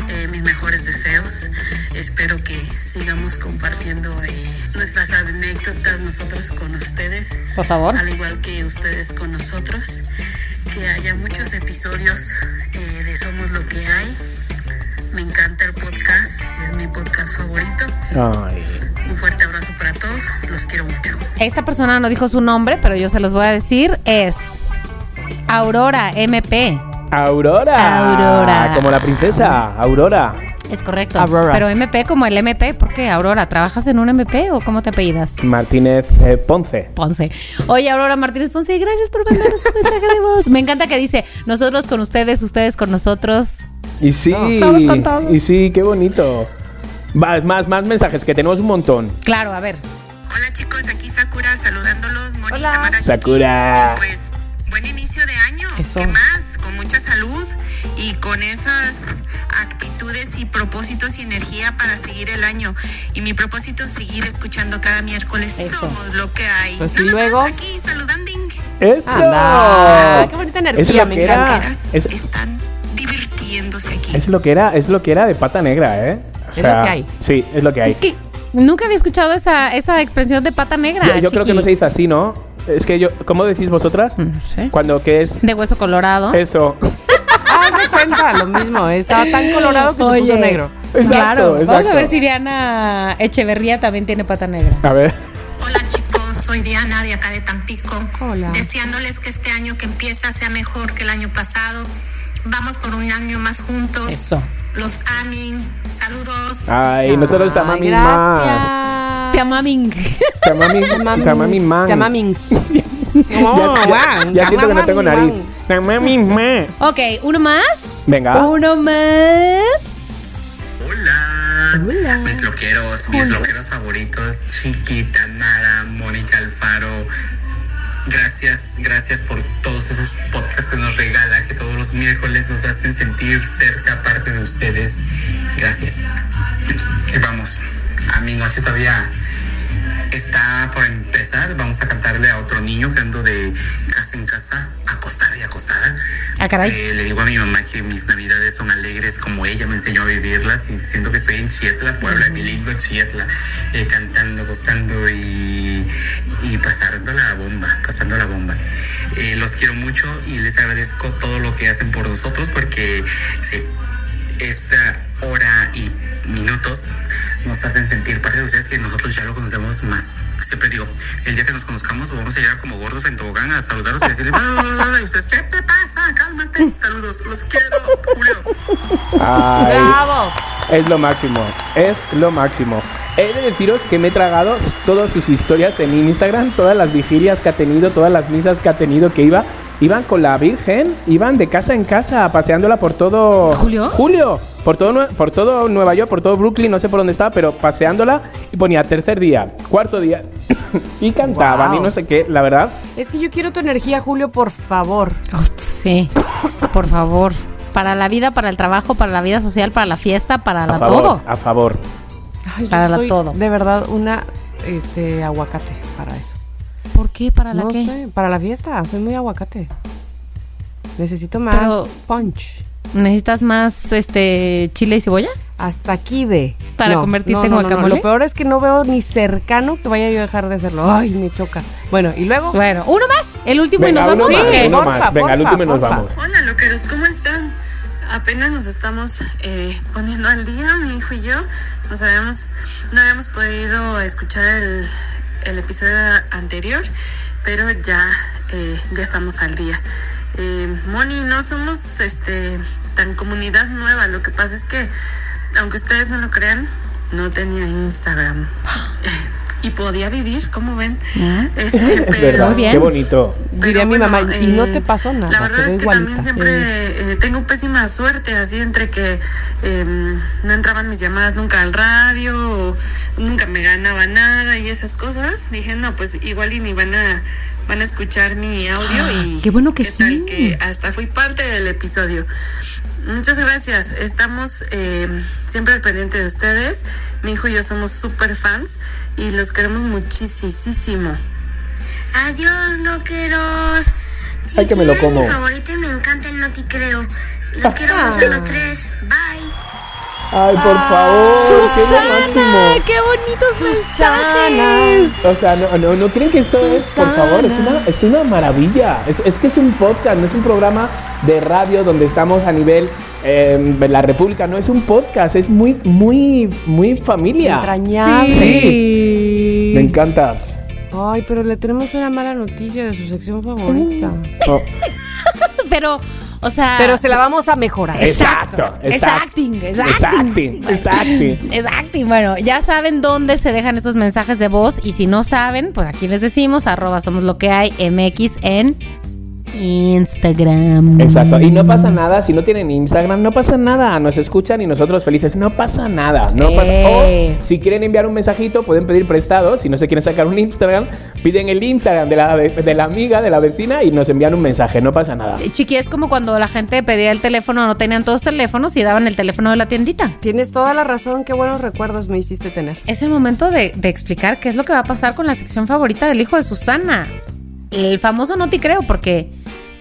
Eh, mis mejores deseos. Espero que sigamos compartiendo eh, nuestras anécdotas nosotros con ustedes, Por favor. al igual que ustedes con nosotros. Que haya muchos episodios eh, de Somos Lo que hay. Me encanta el podcast, es mi podcast favorito. Ay. Un fuerte abrazo para todos, los quiero mucho. Esta persona no dijo su nombre, pero yo se los voy a decir. Es Aurora MP. Aurora. Aurora. Como la princesa, Aurora. Es correcto. Aurora. Pero MP como el MP. ¿Por qué, Aurora? ¿Trabajas en un MP o cómo te apellidas? Martínez eh, Ponce. Ponce. Oye, Aurora Martínez Ponce, gracias por mandar tu mensaje de voz. Me encanta que dice, nosotros con ustedes, ustedes con nosotros. Y sí, Todos con todos. y sí, qué bonito. Va, más, más mensajes, que tenemos un montón. Claro, a ver. Hola chicos, aquí Sakura saludándolos. Moni, Hola. Sakura. Y Pues buen inicio de año. Eso. ¿Qué más? Y con esas actitudes y propósitos y energía para seguir el año. Y mi propósito es seguir escuchando cada miércoles. Eso. Somos lo que hay. Pues, y más luego. aquí saludando. ¡Eso! Anda. Qué bonita energía, Es lo me que era. encanta. Es, Están divirtiéndose aquí. es lo que era, es lo que era de pata negra, ¿eh? O Es lo que hay. Sí, es lo que hay. ¿Qué? Nunca había escuchado esa, esa expresión de pata negra. Yo, yo creo que no se dice así, ¿no? Es que yo, ¿cómo decís vosotras? No sé. Cuando que es De hueso colorado. eso. Cuenta, lo mismo. Estaba tan colorado que se puso negro. Exacto, claro. Vamos a ver si Diana Echeverría también tiene pata negra. A ver. Hola chicos, soy Diana de acá de Tampico. Hola. Deseándoles que este año que empieza sea mejor que el año pasado. Vamos por un año más juntos. Eso. Los amin. Saludos. Ay, nosotros Ay, tamami más. gracias. Te amaming. Tamami, tamami Tamamings. Ya, ya- ya siento que no tengo nariz. Man. ok, uno más. Venga. Uno más. Hola, mis loqueros, mis loqueros favoritos, Chiquita, Mara, Mónica Alfaro. Gracias, gracias por todos esos podcasts que nos regala, que todos los miércoles nos hacen sentir cerca parte de ustedes. Gracias. Y vamos, a mi noche todavía está por empezar. Vamos a cantarle a otro niño que ando de casa en casa, acostada y acostada. Ah, caray. Eh, le digo a mi mamá que mis navidades son alegres como ella me enseñó a vivirlas y siento que estoy en Chietla, Puebla, mi lindo Chietla, eh, cantando, gozando y, y pasando la bomba, pasando la bomba. Eh, los quiero mucho y les agradezco todo lo que hacen por nosotros porque sí, esa hora y minutos nos hacen sentir parte de ustedes que nosotros ya lo conocemos más. Siempre digo, el día que nos conozcamos vamos a llegar como gordos en tobogán a saludaros y decirle, y ustedes, ¿qué te pasa? Cálmate, saludos, los quiero, Julio. Ay, ¡Bravo! es lo máximo, es lo máximo. He de deciros que me he tragado todas sus historias en Instagram, todas las vigilias que ha tenido, todas las misas que ha tenido, que iba, iban con la Virgen, iban de casa en casa, paseándola por todo... ¿Julio? Julio, por todo, por todo Nueva York, por todo Brooklyn, no sé por dónde estaba, pero paseándola y ponía tercer día, cuarto día, y cantaban Wow. y no sé qué, la verdad. Es que yo quiero tu energía, Julio, por favor. Oh, sí, por favor. Para la vida, para el trabajo, para la vida social, para la fiesta, para A la favor, todo. a favor. Ay, yo Para la soy todo. De verdad, una este aguacate para eso. ¿Por qué? ¿Para la no qué? sé, para la fiesta, soy muy aguacate. Necesito más Pero- punch. ¿Necesitas más este chile y cebolla? Hasta aquí ve. Para convertirte en guacamole. Lo peor es que no veo ni cercano que vaya yo a dejar de hacerlo. Ay, me choca. Bueno, y luego. Bueno, uno más, el último Venga, y nos vamos. más, más. Venga, porfa, último y nos porfa. vamos. Hola loqueros, ¿cómo están? Apenas nos estamos eh, poniendo al día, mi hijo y yo. Nos habíamos, no habíamos podido escuchar el, el episodio anterior, pero ya, eh, ya estamos al día. Eh, Moni, no somos este tan comunidad nueva. Lo que pasa es que, aunque ustedes no lo crean, no tenía Instagram. y podía vivir, como ven. Este, Es pero- verdad, Muy bien. qué bonito. Diría mi mamá, y no te pasó nada, La verdad es que igualita. también siempre eh, tengo pésima suerte, así entre que eh, no entraban mis llamadas nunca al radio, o nunca me ganaba nada y esas cosas. Dije, no, pues igual y ni van a, van a escuchar mi audio y... Ah, qué bueno que ¿qué tal sí. que hasta fui parte del episodio. Muchas gracias. Estamos eh, siempre al pendiente de ustedes. Mi hijo y yo somos súper fans y los queremos muchísimo. Adiós, loqueros. Ay, que me lo como. Mi favorito y me encanta el Noti Creo. Los quiero mucho a los tres. Bye. Ay, por favor, qué es lo Susana, máximo. qué bonitos mensajes. O sea, no, no, no creen que esto es, por favor, es una, es una maravilla. Es, es que es un podcast, no es un programa de radio donde estamos a nivel eh, de la República. No es un podcast, es muy, muy, muy familia. Entrañable. Sí. Me encanta. Ay, pero le tenemos una mala noticia de su sección favorita. Oh, Pero, o sea. Pero se la vamos a mejorar. exacto, Es exacto. acting, es acting. acting, es acting. Es acting. Bueno, ya saben dónde se dejan estos mensajes de voz. Y si no saben, pues aquí les decimos, arroba somos lo que hay, MX en Instagram. Exacto. Y no pasa nada, si no tienen Instagram, no pasa nada. Nos escuchan y nosotros felices. No pasa nada. No pasa Eh. O si quieren enviar un mensajito, pueden pedir prestado. Si no se quieren sacar un Instagram, piden el Instagram de la, de la amiga, de la vecina y nos envían un mensaje. No pasa nada. Chiqui, es como cuando la gente pedía el teléfono, no tenían todos teléfonos y daban el teléfono de la tiendita. Tienes toda la razón. Qué buenos recuerdos me hiciste tener. Es el momento de, de explicar qué es lo que va a pasar con la sección favorita del hijo de Susana. El famoso no te creo, porque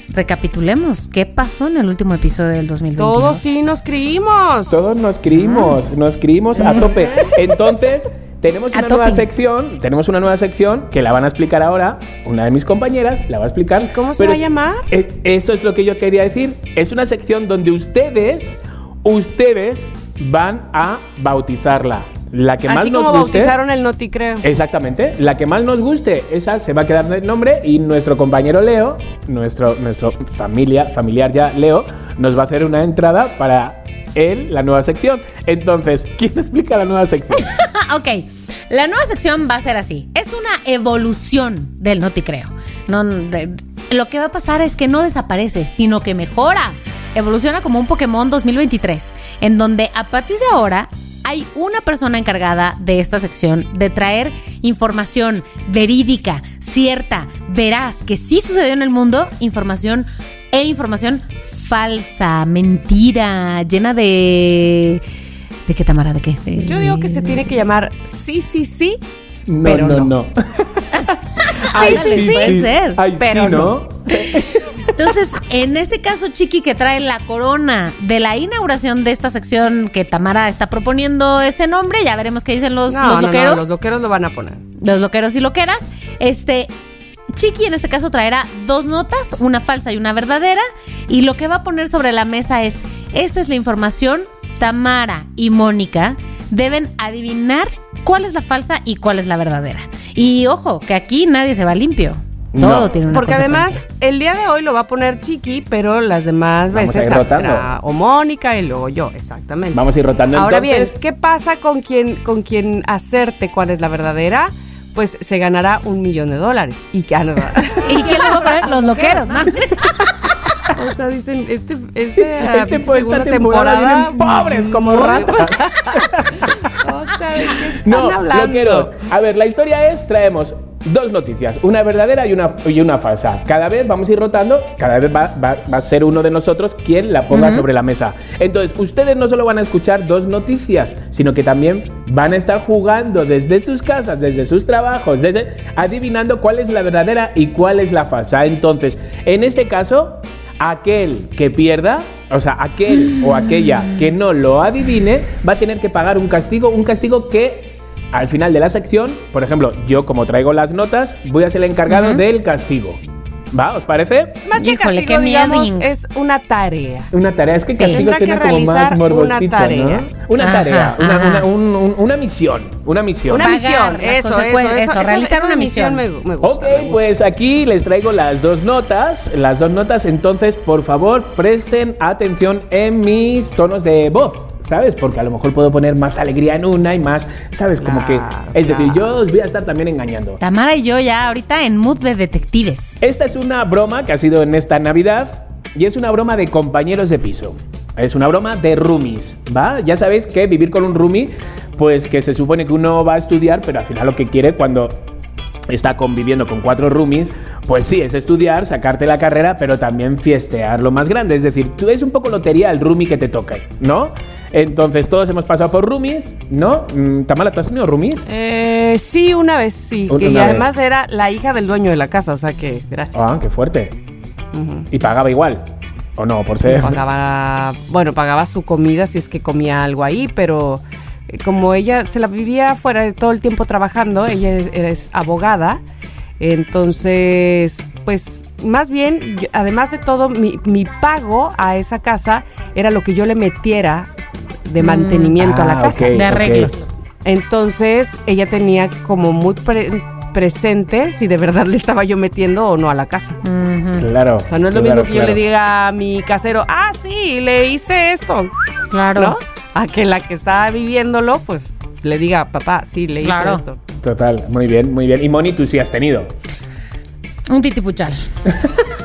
recapitulemos qué pasó en el último episodio del 2021. Todos sí nos creímos. Todos nos creímos, nos creímos a tope. Entonces, tenemos A una nueva sección, tenemos una nueva sección que la van a explicar ahora, una de mis compañeras la va a explicar. ¿Y cómo se Pero va a llamar? Eso es lo que yo quería decir. Es una sección donde ustedes, ustedes van a bautizarla. La que más Así nos como guste. bautizaron el Noti Creo. Exactamente, la que más nos guste, esa se va a quedar el nombre y nuestro compañero Leo, nuestro, nuestro familia, familiar ya Leo, nos va a hacer una entrada para él, la nueva sección. Entonces, ¿quién explica la nueva sección? Ok. La nueva sección va a ser así. Es una evolución del No Te Creo. No, de- lo que va a pasar es que no desaparece, sino que mejora. Evoluciona como un Pokémon 2023, en donde a partir de ahora hay una persona encargada de esta sección de traer información verídica, cierta, veraz, que sí sucedió en el mundo, información e información falsa, mentira, llena de... ¿De qué, Tamara? ¿De qué? De- Yo digo que se tiene que llamar sí, sí, sí, No, pero no, no. no. Sí, sí, sí. Puede ser. Ay, pero sí, ¿no? Entonces, en este caso, Chiqui, que trae la corona de la inauguración de esta sección que Tamara está proponiendo ese nombre, ya veremos qué dicen los, No, los no, no, loqueros. los loqueros lo van a poner. los loqueros y loqueras. Este, Chiqui en este caso traerá dos notas, una falsa y una verdadera. Y lo que va a poner sobre la mesa es, esta es la información, Tamara y Mónica deben adivinar cuál es la falsa y cuál es la verdadera. Y ojo, que aquí nadie se va limpio. Todo No. tiene una Porque además, el día de hoy lo va a poner Chiqui, pero las demás Vamos a veces ir rotando. será o Mónica y luego yo, exactamente. Vamos a ir rotando Ahora entonces. bien, ¿qué pasa con quien, con quien acerte cuál es la verdadera? Pues se ganará un millón de dólares. Y no, ¿Y quién lo va a poner? Los loqueros. ¿no? O sea, dicen, este, este, Este, pues, segunda esta temporada pobres como ratas. o sea, ¿de qué están No, hablando? A ver, la historia es, traemos dos noticias, una verdadera y una, y una falsa. Cada vez vamos a ir rotando, cada vez va, va- va a ser uno de nosotros quien la ponga sobre la mesa. Entonces, ustedes no solo van a escuchar dos noticias, sino que también van a estar jugando desde sus casas, desde sus trabajos, desde adivinando cuál es la verdadera y cuál es la falsa. Entonces, en este caso, aquel que pierda, o sea, aquel o aquella que no lo adivine, va a tener que pagar un castigo, un castigo que al final de la sección, por ejemplo, yo como traigo las notas, voy a ser el encargado del castigo. ¿Va? ¿Os parece? Más que Híjole, castigo, qué digamos, miedo. es una tarea. Una tarea, es que Sí. castigo Tendrá que suena como más realizar una morbosito, tarea. ¿no? Una Ajá, tarea, una, ajá. una- un- un- una misión, una misión. Una misión, eso, eso, eso, eso, realizar esa una misión. me, me gusta. Ok, me gusta. pues aquí les traigo las dos notas. Las dos notas, entonces, por favor, presten atención en mis tonos de voz. ¿Sabes? Porque a lo mejor puedo poner más alegría en una y más, ¿sabes? Como que. Es decir, yo os voy a estar también engañando. Tamara y yo ya ahorita en mood de detectives. Esta es una broma que ha sido en esta Navidad y es una broma de compañeros de piso. Es una broma de roomies, ¿va? Ya sabéis que vivir con un roomie, pues que se supone que uno va a estudiar, pero al final lo que quiere cuando está conviviendo con cuatro roomies, pues sí, es estudiar, sacarte la carrera, pero también fiestear lo más grande. Es decir, tú es un poco lotería el roomie que te toca, ¿no? Entonces todos hemos pasado por roomies, ¿no? Mm, Tamara, ¿tú has tenido roomies? Eh, sí, una vez sí. Una que y vez. además era la hija del dueño de la casa, o sea que gracias. Ah, qué fuerte. Y pagaba igual. ¿O no? Por ser... Pagaba, bueno, pagaba su comida si es que comía algo ahí, pero eh, como ella se la vivía fuera todo el tiempo trabajando, ella es, es abogada, entonces, pues más bien, yo- además de todo, mi, mi pago a esa casa era lo que yo le metiera de mantenimiento a la Ah, casa. de arreglos. Entonces ella tenía como muy pre- presente si de verdad le estaba yo metiendo o no a la casa. Claro. O sea, no es lo claro, mismo que yo le diga a mi casero, ah, sí, le hice esto, Claro. ¿no? A que la que está viviéndolo, pues le diga, papá, sí, le Claro. hizo esto. Total, muy bien, muy bien. Y Moni, tú sí has tenido. Un titipuchal.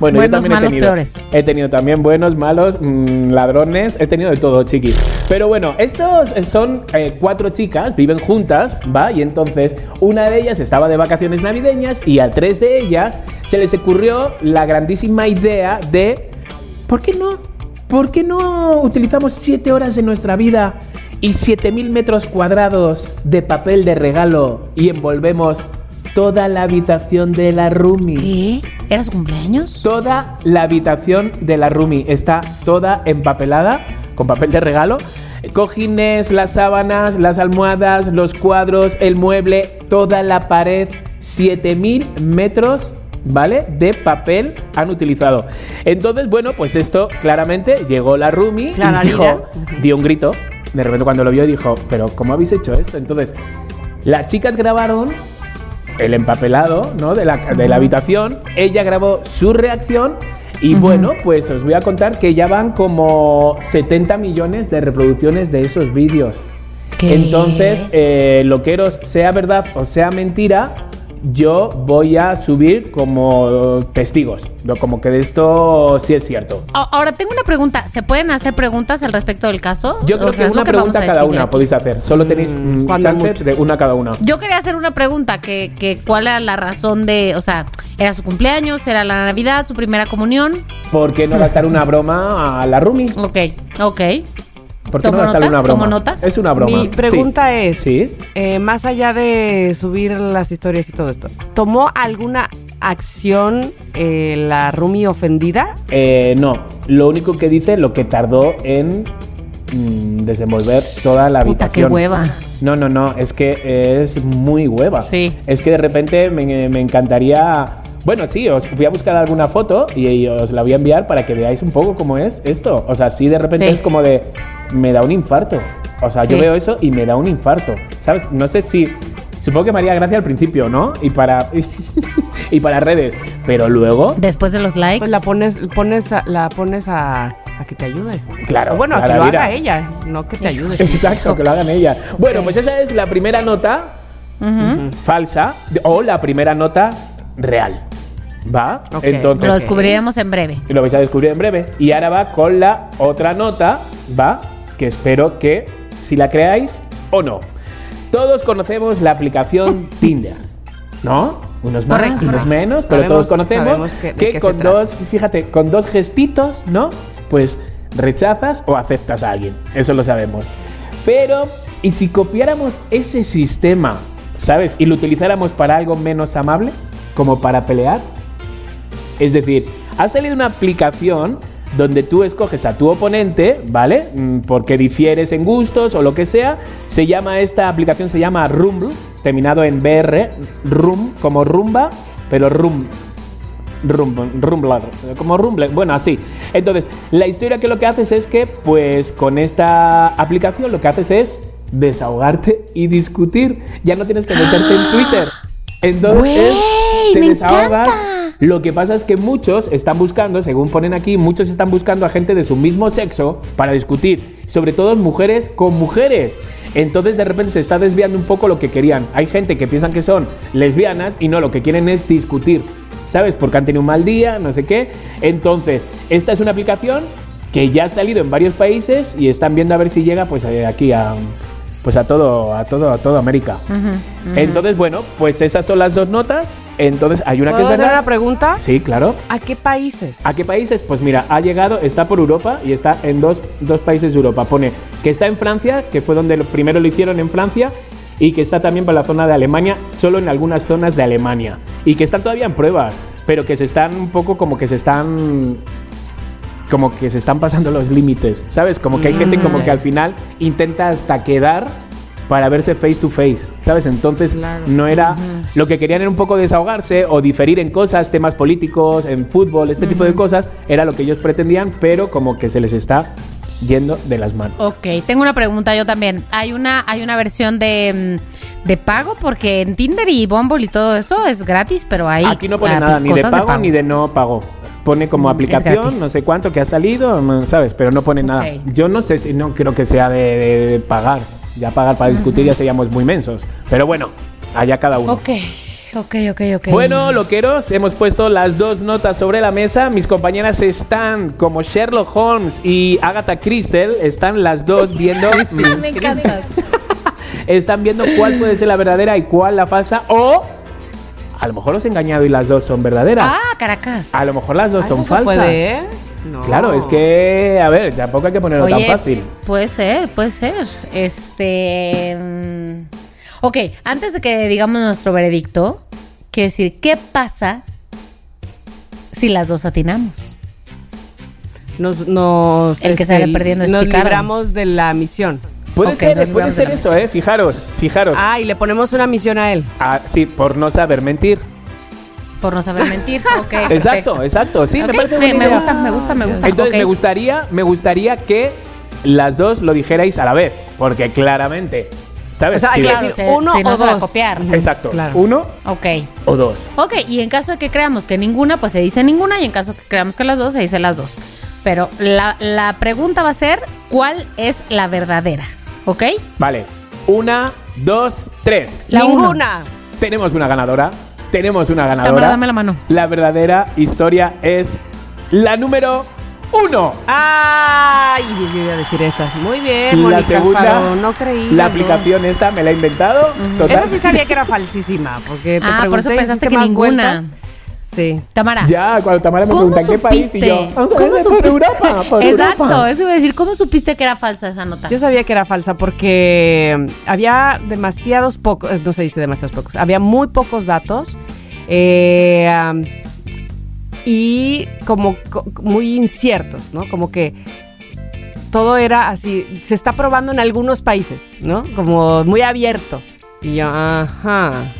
Bueno, Buenos, yo también malos, he tenido. peores. He tenido también buenos, malos, mm, ladrones. He tenido de todo, chiquis. Pero bueno, estos eh, son eh, cuatro chicas, viven juntas, ¿va? Y entonces una de ellas estaba de vacaciones navideñas y a tres de ellas se les ocurrió la grandísima idea de ¿por qué no? ¿Por qué no utilizamos siete horas de nuestra vida y 7000 metros cuadrados de papel de regalo y envolvemos toda la habitación de la roomie? ¿Qué? ¿Era su cumpleaños? Toda la habitación de la roomie está toda empapelada con papel de regalo. Cojines, las sábanas, las almohadas, los cuadros, el mueble, toda la pared, 7000 metros, ¿vale? De papel han utilizado. Entonces, bueno, pues esto claramente llegó la roomie y Clararira. dijo, dio un grito. De repente cuando lo vio dijo, pero ¿cómo habéis hecho esto? Entonces, las chicas grabaron el empapelado ¿no? de, la, de la habitación. Ella grabó su reacción. Y bueno, pues os voy a contar que ya van como 70 millones de reproducciones de esos vídeos. ¿Qué? Entonces, eh, loqueros, sea verdad o sea mentira, yo voy a subir como testigos. lo- Como que de esto sí es cierto. Ahora tengo una pregunta. ¿Se pueden hacer preguntas al respecto del caso? Yo creo O sea, que es una pregunta cada una aquí. podéis hacer. Solo tenéis mm, chance de una cada una. Yo quería hacer una pregunta, que, que cuál era la razón de, o sea, ¿era su cumpleaños? ¿Era la Navidad? ¿Su primera comunión? ¿Por qué no gastar una broma a la Rumi? Ok, ok. ¿Por qué no ¿Tomo gastarle nota? una broma? ¿Tomo nota? Es una broma. Mi pregunta Sí. es, Sí. eh, más allá de subir las historias y todo esto, ¿tomó alguna acción eh, la Rumi ofendida? Eh, no, lo único que dice lo que tardó en mm, desenvolver toda la Puta, qué habitación. hueva. No, no, no, es que es muy hueva. Sí. Es que de repente me, me encantaría. Bueno, sí, os voy a buscar alguna foto y, y os la voy a enviar para que veáis un poco cómo es esto. O sea, sí, de repente Sí. es como de. Me da un infarto. O sea, yo veo eso y me da un infarto. ¿Sabes? No sé si. Supongo que me haría gracia al principio, ¿no? Y para. y para redes. Pero luego. Después de los likes. Pues la pones, pones a- la pones a, a que te ayude. Claro, O bueno, a que lo mira. haga ella, no que te ayude. Exacto, que lo hagan ella. Bueno, pues esa es la primera nota falsa o la primera nota real. ¿Va? Entonces, Lo descubriremos en breve. y lo vais a descubrir en breve. Y ahora va con la otra nota, ¿va? Que espero que si la creáis o no. Todos conocemos la aplicación Tinder, ¿no? Unos más, Correcto. unos menos, pero Sabemos- todos conocemos que- que con dos, fíjate, con dos gestitos, ¿no? Pues rechazas o aceptas a alguien. Eso lo sabemos. Pero, ¿y si copiáramos ese sistema, ¿sabes? Y lo utilizáramos para algo menos amable, como para pelear? Es decir, ha salido una aplicación donde tú escoges a tu oponente, ¿vale? Mm, Porque difieres en gustos o lo que sea. Se llama, esta aplicación se llama Rumble, terminado en BR, Rum, como rumba, pero rum, Rumble, Rumbler, como Rumble, bueno, así. Entonces, la historia que lo que haces es que, pues, con esta aplicación lo que haces es desahogarte y discutir. Ya no tienes que meterte en Twitter. Entonces, te me desahogas. encanta. Lo que pasa es que muchos están buscando, según ponen aquí, muchos están buscando a gente de su mismo sexo para discutir, sobre todo mujeres con mujeres. Entonces de repente se está desviando un poco lo que querían. Hay gente que piensan que son lesbianas y no, lo que quieren es discutir, ¿sabes? Porque han tenido un mal día, no sé qué. Entonces, esta es una aplicación que ya ha salido en varios países y están viendo a ver si llega pues eh, aquí a pues a todo a todo a toda América. Entonces, bueno, pues esas son las dos notas. Entonces, hay una que ¿Puedo es hacer una pregunta? Sí, claro. ¿A qué países? ¿A qué países? Pues mira, ha llegado, está por Europa y está en dos, dos países de Europa. Pone que está en Francia, que fue donde primero lo hicieron en Francia, y que está también para la zona de Alemania, solo en algunas zonas de Alemania. Y que están todavía en pruebas, pero que se están un poco como que se están como que se están pasando los límites, ¿sabes? Como que hay gente como que al final intenta hasta quedar para verse face to face, ¿sabes? Entonces Claro. no era lo que querían era un poco desahogarse o diferir en cosas, temas políticos, en fútbol, este tipo de cosas, era lo que ellos pretendían, pero como que se les está yendo de las manos. Ok, tengo una pregunta yo también. Hay una, hay una versión de, mm, de pago porque en Tinder y Bumble y todo eso es gratis, pero hay Aquí no pone nada ni de cosas pago, ni de no pago. Pone como Mm, aplicación, no sé cuánto que ha salido, mm, ¿sabes? Pero no pone nada. Yo no sé si no creo que sea de, de- de pagar. Ya pagar para discutir ya seríamos muy mensos. Pero bueno, allá cada uno. Ok, ok, ok, ok. Bueno, loqueros, hemos puesto las dos notas sobre la mesa. Mis compañeras están como Sherlock Holmes y Agatha Christie. Están las dos viendo. me encantas. están viendo cuál puede ser la verdadera y cuál la falsa. O a lo mejor os he engañado y las dos son verdaderas. Ah, Caracas. A lo mejor las dos Ay, son ¿no se falsas. puede, ¿eh? No. Claro, es que, a ver, tampoco hay que ponerlo Oye, tan fácil. puede ser, puede ser. Este. mm, Ok, antes de que digamos nuestro veredicto, quiero decir, ¿qué pasa si las dos atinamos? Nos, nos, este, El que sale perdiendo es nos Chicago. libramos de la misión. Puede Ok, ser, puede ser eso, ¿eh? Fijaros, fijaros. Ah, y le ponemos una misión a él. Ah, sí, por no saber mentir. Por no saber mentir. Ok, Exacto, perfecto. exacto. Sí, me parece me, me idea. gusta, me gusta, me gusta. Entonces me gustaría, me gustaría que las dos lo dijerais a la vez, porque claramente, ¿sabes? O sea, hay Si- que decir se- uno se nos o va a dos. copiar. Exacto. Claro. Uno Ok. o dos. Ok, y en caso de que creamos que ninguna, pues se dice ninguna, y en caso de que creamos que las dos, se dice las dos. Pero la, la pregunta va a ser, ¿cuál es la verdadera? ¿Ok? Vale. Una, dos, tres. La Ninguna. Tenemos una ganadora. tenemos una ganadora. Tamara, dame la mano. La verdadera historia es la número uno. Ay, yo iba a decir esa. Muy bien, la Mónica segunda, no creí. la aplicación esta me la he inventado. Total. Esa sí sabía que era falsísima, porque te Ah, por eso pregunté pensaste hiciste que más ninguna. vueltas. Sí. Tamara. Ya, cuando Tamara me ¿Cómo pregunta qué país y supiste? yo. "Ah, ¿Cómo por supiste? Europa, por Exacto, Europa". eso iba a decir. ¿Cómo supiste que era falsa esa nota? Yo sabía que era falsa porque había demasiados pocos, no se dice demasiados pocos, había muy pocos datos eh, y como co- muy inciertos, ¿no? Como que todo era así, se está probando en algunos países, ¿no? Como muy abierto. Y yo, ajá,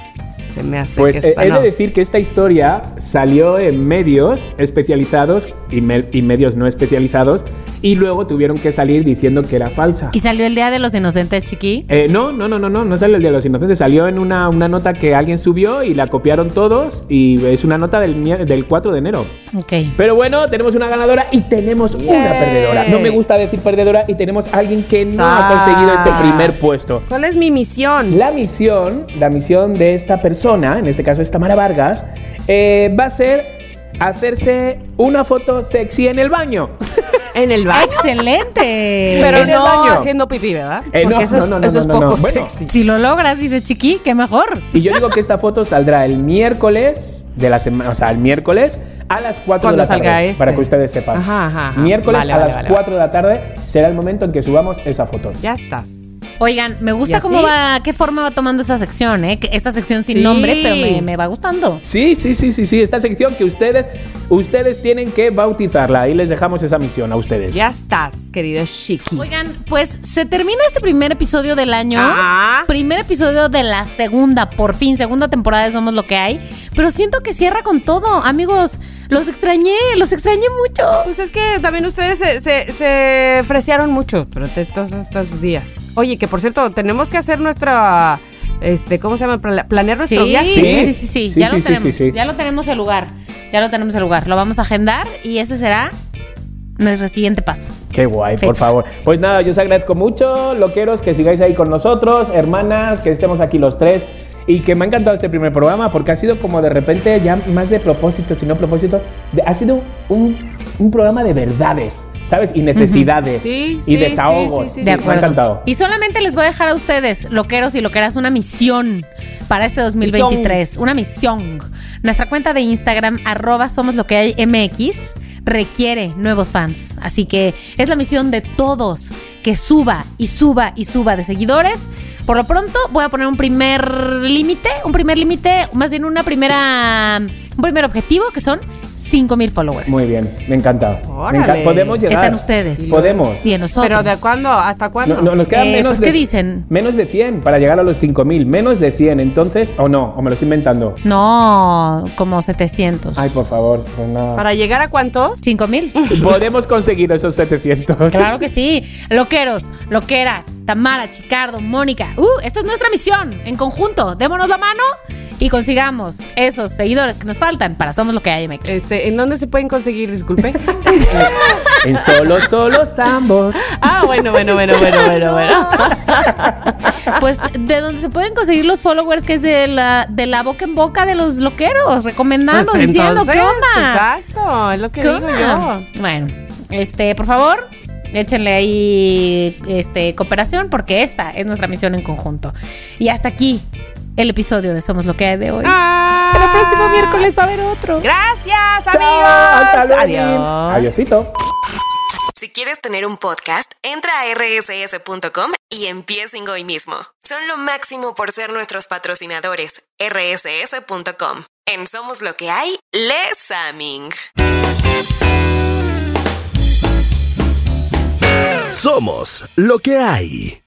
se me hace Pues que esta he no. de decir que esta historia salió en medios especializados y, me- y medios no especializados y luego tuvieron que salir diciendo que era falsa. ¿Y salió el Día de los Inocentes, chiqui? Eh, no, no, no, no, no, no salió el Día de los Inocentes, salió en una, una nota que alguien subió y la copiaron todos y es una nota del, del 4 de enero. Ok. Pero bueno, tenemos una ganadora y tenemos una perdedora. No me gusta decir perdedora y tenemos a alguien que no ha conseguido este primer puesto. ¿Cuál es mi misión? La misión, la misión de esta persona, en este caso es Tamara Vargas, eh, va a ser hacerse una foto sexy en el baño. En el baño. ¡Excelente! Pero en el no baño. haciendo pipí, ¿verdad? Eh, no, Porque eso, no, es, no, no, eso es poco. Bueno. sexy. si lo logras, dice chiqui, qué mejor. Y yo digo que esta foto saldrá el miércoles de la semana, o sea, el miércoles a las 4 de Cuando la salga tarde. este. Para que ustedes sepan. Ajá, ajá, ajá. Miércoles Vale, a vale, las vale, 4 de la tarde será el momento en que subamos esa foto. Ya estás. Oigan, me ¿Y gusta cómo va, qué forma va tomando esta sección, ¿eh? Esta sección sin Sí. nombre, pero me, me va gustando. Sí, sí, sí, sí, sí. Esta sección que ustedes, ustedes tienen que bautizarla. Ahí les dejamos esa misión a ustedes. Ya estás, querido Shiki. Oigan, pues se termina este primer episodio del año. Ah. Primer episodio de la segunda, por fin, segunda temporada de Somos lo que hay. Pero siento que cierra con todo. Amigos, los extrañé, los extrañé mucho. Pues es que también ustedes se, se, se fresearon mucho durante todos estos días. Oye, que por cierto, tenemos que hacer nuestra. Este, ¿Cómo se llama? Pla- Planear nuestro Sí, viaje. sí, sí, sí, sí, Sí, ya sí, lo sí, tenemos. sí, sí. Ya lo tenemos el lugar. Ya lo tenemos el lugar. Lo vamos a agendar y ese será nuestro siguiente paso. Qué guay, por favor. Pues nada, yo os agradezco mucho, loqueros, que sigáis ahí con nosotros, hermanas, que estemos aquí los tres. Y que me ha encantado este primer programa porque ha sido como de repente ya más de propósito, sino propósito. de- ha sido un, un programa de verdades, ¿sabes? Y necesidades. Sí, y sí, desahogos. sí, sí, sí, De Me ha acuerdo. encantado. Y solamente les voy a dejar a ustedes, loqueros y loqueras, una misión para este 2023. Una misión. Nuestra cuenta de Instagram, arroba somos lo que hay MX, requiere nuevos fans. Así que es la misión de todos que suba y suba y suba de seguidores. Por lo pronto voy a poner un primer límite, un primer límite, más bien una primera, un primer objetivo que son 5 mil followers. Muy bien, me encanta. Me. Podemos llegar. Están ustedes. Podemos. Y en nosotros. Pero ¿de cuándo? ¿Hasta cuándo? No, no, nos quedan Eh, menos pues, de, ¿qué dicen? Menos de 100 para llegar a los 5000. Menos de 100, entonces, o no, o me lo estoy inventando. No, como 700. Ay, por favor, pues nada. ¿Para llegar a cuántos? 5 mil. Podemos conseguir esos 700. Claro que sí. Loqueros, loqueras, Tamara, Chicardo, Mónica. Uh, esta es nuestra misión. En conjunto, démonos la mano y consigamos esos seguidores que nos faltan para Somos lo que hay MX. Este, ¿En dónde se pueden conseguir? Disculpe. en solo, solo Sambo. ah, bueno, bueno, bueno, bueno, bueno, bueno. Pues de donde se pueden conseguir los followers, que es de la, de la boca en boca de los loqueros, recomendando, Pues diciendo, entonces, ¿qué onda? Exacto, es lo que ¿Qué digo onda? yo. Bueno, este, por favor, échenle ahí este, cooperación porque esta es nuestra misión en conjunto. Y hasta aquí el episodio de Somos lo que hay de hoy. Ah. El próximo miércoles va a haber otro. Gracias, Chao, amigos. hasta. Adiós. Adiosito. Si quieres tener un podcast, entra a rss.com y empiecen hoy mismo. Son lo máximo por ser nuestros patrocinadores. rss.com. En Somos lo que hay, Les Aming. Somos lo que hay.